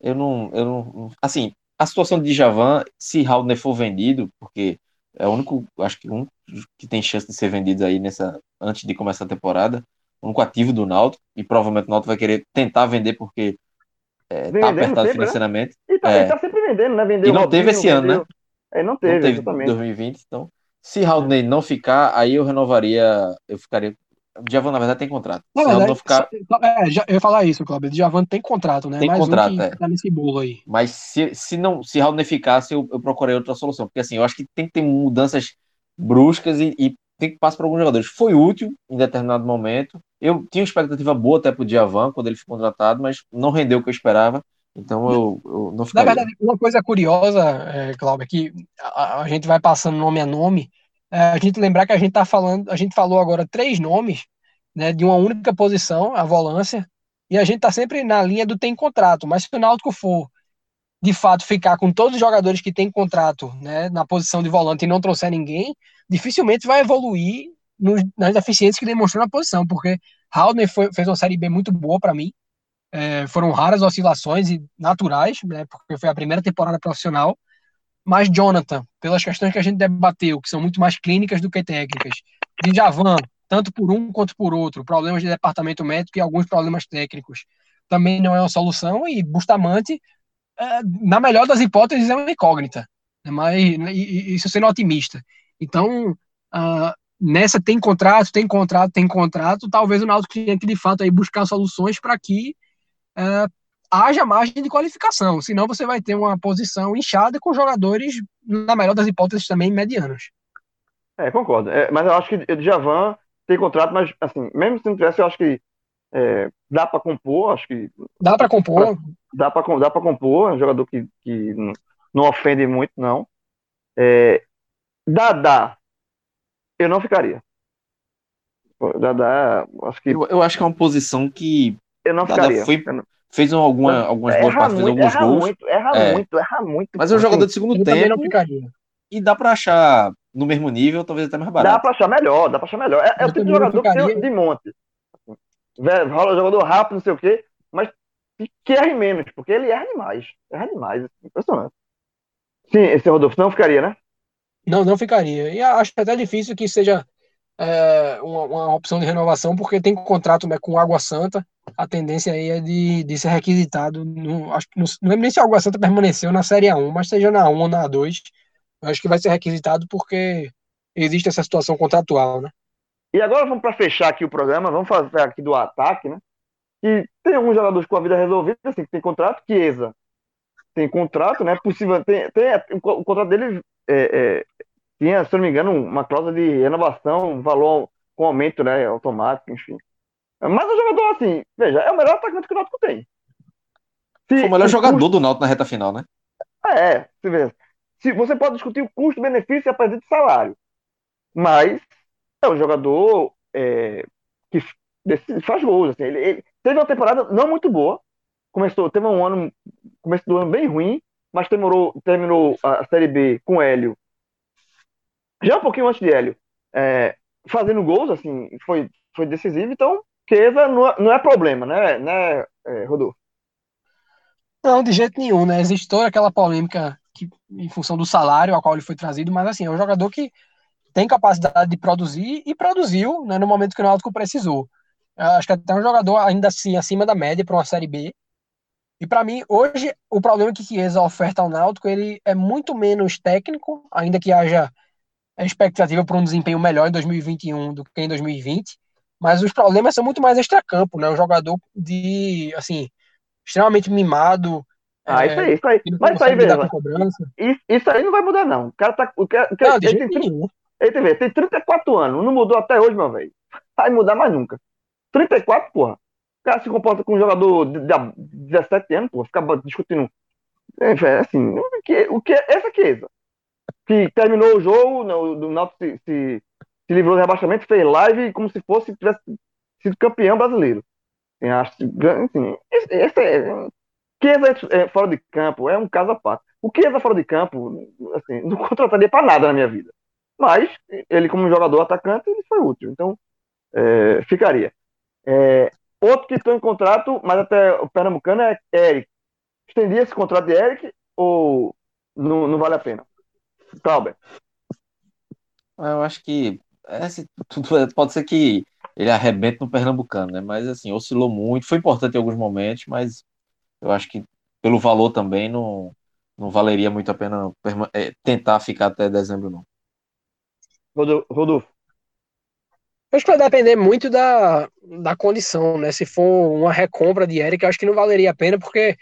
eu não, eu não. Assim, a situação de Djavan, se Haldner for vendido, porque é o único, acho que um que tem chance de ser vendido aí nessa antes de começar a temporada, o único ativo do Náutico, e provavelmente o Náutico vai querer tentar vender porque é, tá apertado sempre, né? financeiramente. Né? E tá, é. tá, sempre vendendo, né? Vendeu e não teve esse vendeu... ano, né? É, não teve, não teve exatamente. 2020, então. Se Haldner não ficar, aí eu renovaria, eu ficaria Djavan, na verdade, tem contrato. Na Se verdade, não ficar... é, já, eu ia falar isso, Cláudio. Djavan tem contrato, né? Tem Mais contrato, um é. Tá nesse bolo aí. Mas se, se, não, se Raul não ficasse, eu, eu procurei outra solução. Porque assim, eu acho que tem que ter mudanças bruscas e, e tem que passar para alguns jogadores. Foi útil em determinado momento. Eu tinha uma expectativa boa até pro Djavan quando ele foi contratado, mas não rendeu o que eu esperava. Então eu, eu não ficaria. Na verdade, uma coisa curiosa, é, Cláudio, é que a, a gente vai passando nome a nome é, a gente lembrar que a gente tá falando, a gente falou agora três nomes, né, de uma única posição, a volância, e a gente tá sempre na linha do tem contrato, mas se o Náutico for de fato ficar com todos os jogadores que têm contrato, né, na posição de volante e não trouxer ninguém, dificilmente vai evoluir nos, nas deficiências que demonstrou na posição, porque Haldner foi, fez uma série B muito boa para mim. É, foram raras oscilações e naturais, né, porque foi a primeira temporada profissional mas Jonathan, pelas questões que a gente debateu, que são muito mais clínicas do que técnicas, de Javan, tanto por um quanto por outro, problemas de departamento médico e alguns problemas técnicos, também não é uma solução, e Bustamante, é, na melhor das hipóteses, é uma incógnita, né? mas isso sendo otimista. Então, uh, nessa tem contrato, tem contrato, tem contrato, talvez o Náutico tenha que, de fato, aí buscar soluções para que uh, haja margem de qualificação, senão você vai ter uma posição inchada com jogadores, na melhor das hipóteses, também medianos. É, concordo. É, mas eu acho que o Djavan tem contrato, mas assim, mesmo se não tivesse, eu acho que é, dá para compor, acho que. Dá para compor. Dá para dá compor, é um jogador que, que não, não ofende muito, não. É, Dadá, eu não ficaria. Dadá, acho que. Eu, eu acho que é uma posição que. Eu não ficaria. Foi, eu não fez alguma, algumas boas partidas, muito, alguns erra gols. Muito, erra É. muito, erra muito. Mas é um jogador de segundo Eu tempo ficaria. e dá pra achar no mesmo nível, talvez até mais Dá barato. pra achar melhor, dá pra achar melhor. É, é o tipo de jogador que tem de monte. Rola jogador rápido, não sei o quê, mas que erre menos, porque ele erra demais. Erra demais. Impressionante. Sim, esse Rodolfo não ficaria, né? Não, não ficaria. E acho até difícil que seja é, uma, uma opção de renovação, porque tem contrato né, com Água Santa. A tendência aí é de, de ser requisitado. No, acho, que não, não lembro nem se a Água Santa permaneceu na Série A1, mas seja na 1 ou na 2. eu Acho que vai ser requisitado porque existe essa situação contratual, né? E agora vamos para fechar aqui o programa, vamos fazer aqui do ataque, né? Que tem alguns jogadores com a vida resolvida, assim, que tem contrato, Chiesa tem contrato, né? Possível, tem, tem o, o contrato dele é, é, tinha, se eu não me engano, uma cláusula de renovação, valor com aumento, né? Automático, enfim. Mas o jogador, assim, veja, é o melhor atacante que o Náutico tem. Se Foi o melhor jogador custo- do Náutico na reta final, né? é, você vê. Se, você pode discutir o custo-benefício e a presença de salário. Mas é um jogador é, que faz gols. Assim, ele, ele teve uma temporada não muito boa. Começou, teve um ano, começo do ano bem ruim, mas terminou, terminou a Série B com Hélio. Já um pouquinho antes de Hélio, é, fazendo gols, assim, foi, foi decisivo. Então, Chiesa não, é- não é problema, né, né é, Rodolfo? Não, de jeito nenhum, né? Existe toda aquela polêmica que, em função do salário ao qual ele foi trazido, mas assim, é um jogador que tem capacidade de produzir e produziu né, no momento que o Náutico precisou. Acho que até um jogador ainda assim acima da média para uma Série B. E para mim, hoje, o problema que Chiesa oferta ao Náutico, ele é muito menos técnico, ainda que haja a expectativa para um desempenho melhor em 2021 do que em 2020, mas os problemas são muito mais extracampo, né? Um jogador de, assim, extremamente mimado, Ah, é, isso aí, isso aí. que Mas isso aí, veja, isso, isso aí não vai mudar, não. O cara tá. O cara, o Não, ele, tem, nenhum. ele tem, tem 34 anos, não mudou até hoje, meu velho. Vai mudar mais nunca. 34, porra. O cara se comporta com um jogador de, de 17 anos, porra, fica discutindo. É, assim, o que, o que essa Chiesa, que terminou o jogo, né, o do Náutico se, se, se livrou do rebaixamento, fez live como se fosse tivesse sido campeão brasileiro. Assim, esse, esse é, Chiesa é, fora de campo é um caso à parte. O Chiesa fora de campo, assim, *laughs* não contrataria para nada na minha vida. Mas ele, como jogador atacante, ele foi útil. Então, é, ficaria. É, outro que estou em contrato, mas até o Pernambucano é Eric. Estendia esse contrato de Eric ou não, não vale a pena? Clauber. Eu acho que esse, tudo é- pode ser que ele arrebente no Pernambucano, né? Mas assim, oscilou muito, foi importante em alguns momentos, mas eu acho que pelo valor também não, não valeria muito a pena é, tentar ficar até dezembro, não. Rodo- Rodolfo. Acho que vai depender muito da, da condição, né? Se for uma recompra de Eric, eu acho que não valeria a pena, porque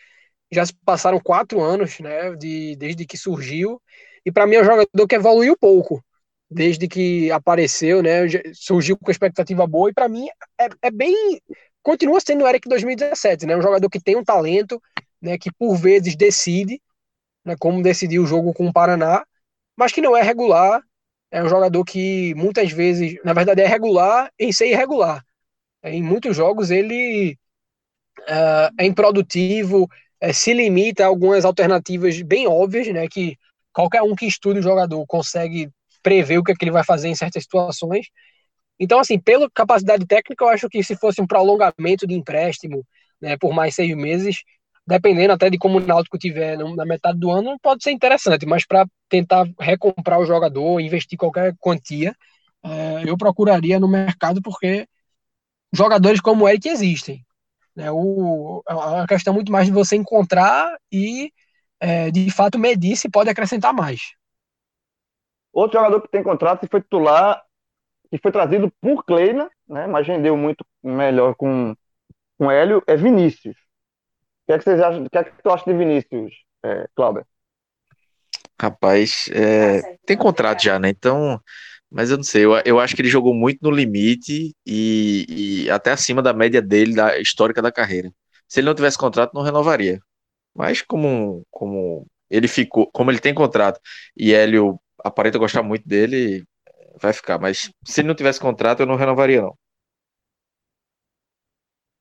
já se passaram quatro anos, né? De, desde que surgiu. E para mim é um jogador que evoluiu pouco. Desde que apareceu, né? Surgiu com expectativa boa. E para mim é, é bem. Continua sendo o Eric 2017, né? Um jogador que tem um talento, né? Que por vezes decide, né? Como decidiu o jogo com o Paraná, mas que não é regular. É um jogador que muitas vezes, na verdade, é regular em ser irregular. Em muitos jogos ele ah, é improdutivo, eh, se limita a algumas alternativas bem óbvias, né? Que qualquer um que estude o jogador consegue prever o que, é que ele vai fazer em certas situações. Então, assim, pela capacidade técnica, eu acho que se fosse um prolongamento de empréstimo, né, por mais seis meses, dependendo até de como o Náutico tiver na metade do ano, pode ser interessante, mas para tentar recomprar o jogador, investir qualquer quantia, eh, eu procuraria no mercado porque jogadores como o Eric existem. Né? É uma questão muito mais de você encontrar e, eh, de fato, medir se pode acrescentar mais. Outro jogador que tem contrato e foi titular, que foi trazido por Kleina, né? Mas rendeu muito melhor com, com Hélio, é Vinícius. O que é que vocês acham? O que é que tu acha de Vinícius, é, Cláudio? Rapaz, é, tem contrato já, né? Então, mas eu não sei, eu, eu acho que ele jogou muito no limite e, e até acima da média dele, da histórica da carreira. Se ele não tivesse contrato, não renovaria. Mas como, como ele ficou, como ele tem contrato e Hélio aparenta gostar muito dele, vai ficar. Mas se ele não tivesse contrato, eu não renovaria, não.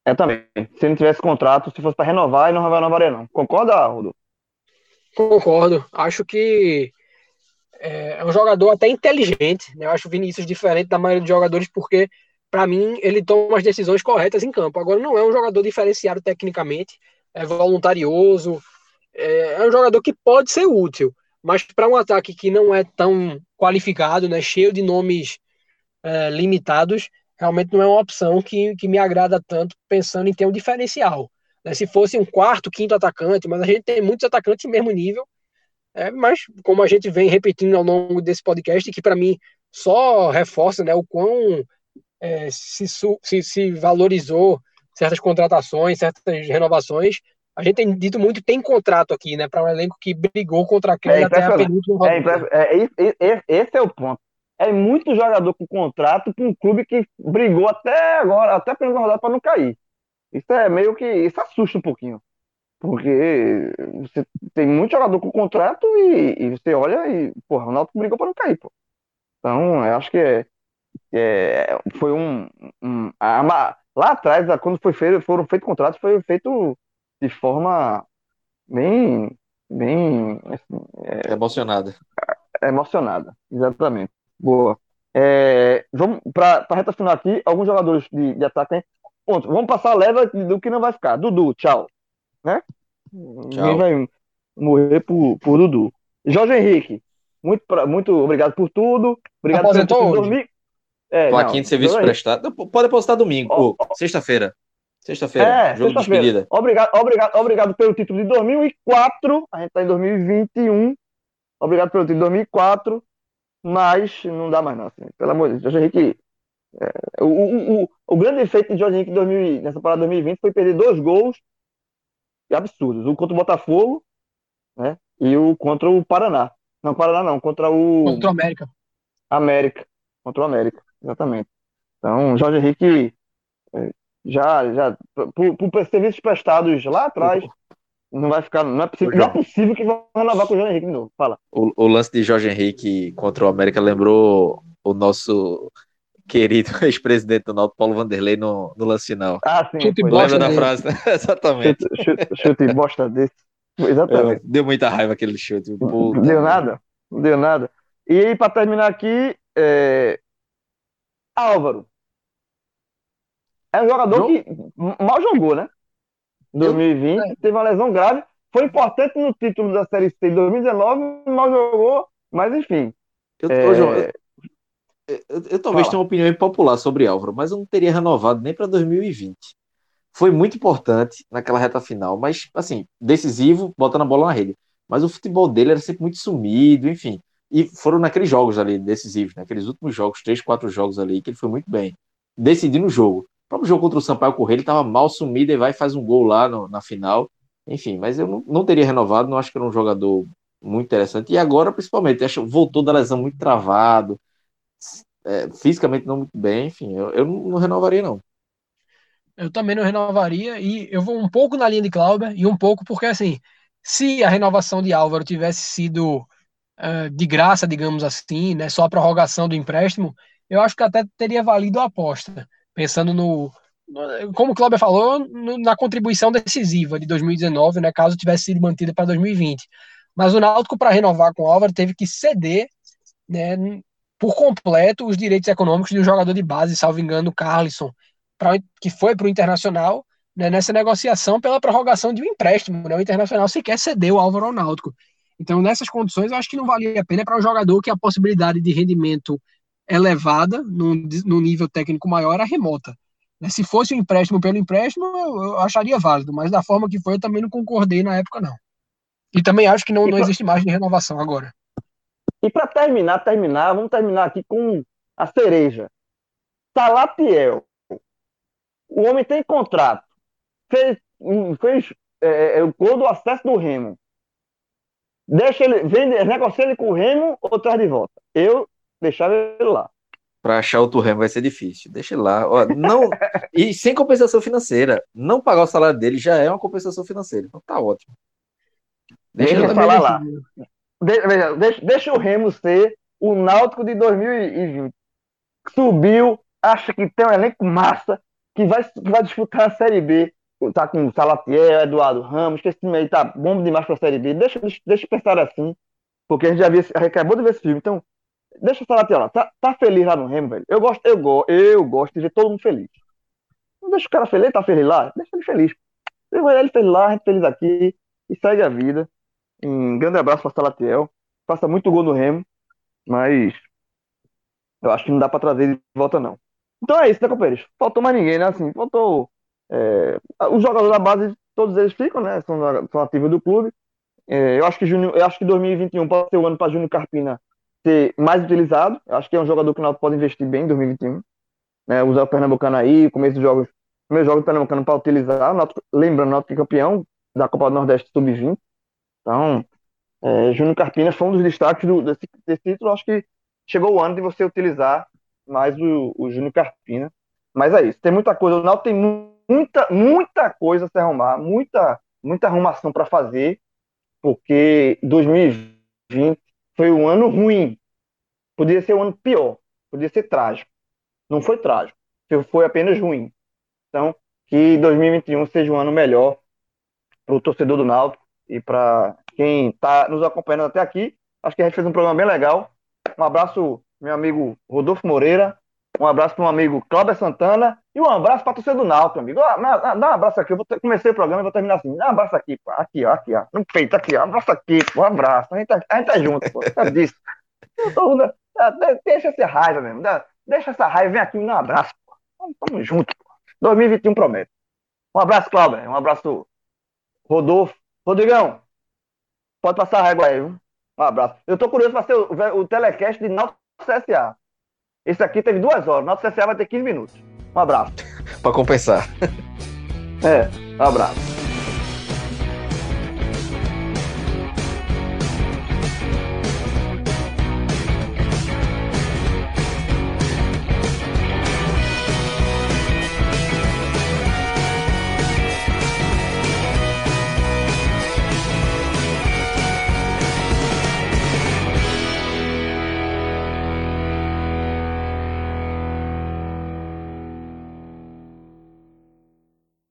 É também. Se não tivesse contrato, se fosse para renovar, ele não renovaria, não. Concorda, Rodolfo? Concordo. Acho que é, é um jogador até inteligente. Né? Eu acho o Vinícius diferente da maioria dos jogadores, porque, para mim, ele toma as decisões corretas em campo. Agora, não é um jogador diferenciado tecnicamente, é voluntarioso, é, é um jogador que pode ser útil, mas para um ataque que não é tão qualificado, né, cheio de nomes é, limitados, realmente não é uma opção que, que me agrada tanto, pensando em ter um diferencial. Né? Se fosse um quarto, quinto atacante, mas a gente tem muitos atacantes em mesmo nível, é, mas como a gente vem repetindo ao longo desse podcast, que para mim só reforça né, o quão é, se, se, se valorizou certas contratações, certas renovações, a gente tem dito muito tem contrato aqui, né? Para um elenco que brigou contra aquele é até a penúltima é, é, é, Esse é o ponto. É muito jogador com contrato para um clube que brigou até agora, até a penúltima rodada para não cair. Isso é meio que. Isso assusta um pouquinho. Porque você tem muito jogador com contrato e, e você olha e, porra, o Náutico brigou para não cair, pô. Então, eu acho que é, é foi um. um a, lá atrás, quando foi feito, foram feitos contratos, foi feito de forma bem. bem assim, é, emocionada. Emocionada, exatamente. Boa. É, vamos para a reta final aqui, alguns jogadores de, de ataque. Hein? Ponto. Vamos passar a leva do que não vai ficar. Dudu, tchau. Né? Tchau. Ninguém vai morrer por, por Dudu. Jorge Henrique, muito, muito obrigado por tudo. Obrigado por dormir. É, Plaquinha de serviço prestado. Pode apostar domingo, oh, oh. sexta-feira. Sexta-feira, é, jogo sexta de despedida. Obrigado, obrigado, obrigado pelo título de 2004. A gente está em 2021. Obrigado pelo título de 2004. Mas não dá mais, não. Assim, pelo amor de Deus. Jorge Henrique. É, o, o, o, o, grande efeito de Jorge Henrique 2000, nessa parada 2020 foi perder dois gols absurdos. O contra o Botafogo né, e o contra o Paraná. Não, Paraná não, contra o. Contra o América. América. Contra o América, exatamente. Então, Jorge Henrique é, já, já por, por serviços prestados lá atrás, não vai ficar, não é possível, não é possível que vão renovar com o Jorge Henrique de novo. Fala. O, o lance de Jorge Henrique contra o América lembrou o nosso querido *laughs* ex-presidente do Náutico, Paulo Vanderlei, no, no lance final. Ah, sim. Chute Lembra da frase? *laughs* Exatamente. Chute, chute, chute bosta desse. Exatamente. É, deu muita raiva aquele chute. Puta. Deu nada. Não deu nada. E aí, para terminar aqui, é... Álvaro. É um jogador que mal jogou, né? 2020, Eu... É. teve uma lesão grave. Foi importante no título da Série C de 2019, mal jogou, mas enfim. Eu, é... João, eu, eu, eu talvez Fala. tenha uma opinião impopular sobre Álvaro, mas eu não teria renovado nem para 2020. Foi muito importante naquela reta final, mas assim, decisivo, botando a bola na rede. Mas o futebol dele era sempre muito sumido, enfim. E foram naqueles jogos ali decisivos, naqueles últimos jogos, três, quatro jogos ali, que ele foi muito bem. Decidindo o jogo próprio jogo contra o Sampaio Correia, ele estava mal sumido e vai e faz um gol lá no, na final. Enfim, mas eu não, não, teria renovado, não acho que era um jogador muito interessante. E agora, principalmente, acho, voltou da lesão muito travado, é, fisicamente não muito bem, enfim, eu, eu não, não, renovaria, não. Eu também não renovaria, e eu vou um pouco na linha de Clauber, e um pouco porque, assim, se a renovação de Álvaro tivesse sido uh, de graça, digamos assim, né, só a prorrogação do empréstimo, eu acho que até teria valido a aposta pensando no, no como o Cláudio falou, no, na contribuição decisiva de 2019, né, caso tivesse sido mantida para 2020. Mas o Náutico, para renovar com o Álvaro, teve que ceder né, por completo os direitos econômicos do jogador de base, salvo engano, Carlisson, pra, que foi para o Internacional, né, nessa negociação pela prorrogação de um empréstimo. Né, o Internacional sequer cedeu o Álvaro ao Náutico. Então, nessas condições, eu acho que não valia a pena para um jogador que a possibilidade de rendimento elevada, num, num nível técnico maior, era remota. Né, se fosse um empréstimo pelo empréstimo, eu acharia válido, mas da forma que foi, eu também não concordei na época, não. E também acho que não, não existe margem de renovação agora. E para terminar, terminar, vamos terminar aqui com a cereja. Salatiel. O homem tem contrato. Fez, fez é, é, o gol do acesso do Remo. Deixa ele, vende, negocia ele com o Remo ou traz de volta. Eu deixava ele lá. Para achar outro remo vai ser difícil. Deixa ele lá. Ó, não, *laughs* e sem compensação financeira. Não pagar o salário dele já é uma compensação financeira. Então tá ótimo. Deixa, deixa ele falar lá. De, deixa, deixa o Remo ser o Náutico de 2020. Subiu, acha que tem um elenco massa, que vai, que vai disputar a Série B. Tá com Salatiel, Eduardo Ramos, que esse time aí tá bom demais pra Série B. Deixa, deixa pensar assim, porque a gente já viu, acabou de ver esse filme. Então, deixa o Salatiel lá. Tá, tá feliz lá no Remo, velho. Eu gosto, eu, eu gosto de ver todo mundo feliz. Não deixa o cara feliz, tá feliz lá, deixa ele feliz. Ele feliz lá, a gente feliz aqui, e segue a vida. Um grande abraço para Salatiel. Faça muito gol no Remo, mas eu acho que não dá para trazer de volta, não. Então é isso, né, companheiros? Faltou mais ninguém, né? Assim, faltou. É, os jogadores da base, todos eles ficam, né? São, são ativos do clube. É, eu, acho que Júnior, eu acho que 2021 pode ser o ano para Júnior Carpina ser mais utilizado. Eu acho que é um jogador que o Náutico pode investir bem em 2021. Né? Usar o Pernambucano aí, começo dos jogos, meus jogos do Pernambucano para utilizar. Náutico, lembrando, o Náutico é campeão da Copa do Nordeste Sub-20. Então, é, Júnior Carpina foi um dos destaques do, desse, desse título. Acho que chegou o ano de você utilizar mais o, o Júnior Carpina. Mas é isso, tem muita coisa. O Náutico tem muita, muita coisa a se arrumar, muita, muita arrumação para fazer, porque 2020 foi um ano ruim. Podia ser um ano pior, podia ser trágico. Não foi trágico, foi apenas ruim. Então, que 2021 seja um ano melhor para o torcedor do Náutico e para quem está nos acompanhando até aqui. Acho que a gente fez um programa bem legal. Um abraço, meu amigo Rodolfo Moreira. Um abraço para um amigo Cláudio Santana. E um abraço para a torcida do Náutico, amigo. Dá, um abraço aqui. Eu vou ter, comecei o programa e vou terminar assim. Dá um abraço aqui, pô. Aqui, ó, aqui, ó. No peito, aqui, ó. Um abraço aqui, pô. Um abraço. A gente tá, a gente tá junto, pô. Sabe disso. Tô, deixa essa raiva mesmo. Deixa essa raiva. Vem aqui e dá um abraço, pô. Tamo junto, pô. 2021 promete. Um abraço, Cláudio. Um abraço, Rodolfo. Rodrigão, pode passar a régua aí, viu? Um abraço. Eu tô curioso para ser o, o telecast de Náutico CSA. Esse aqui teve duas horas, Náutico CSA vai ter 15 minutos. Um abraço. *laughs* para compensar. É, um abraço.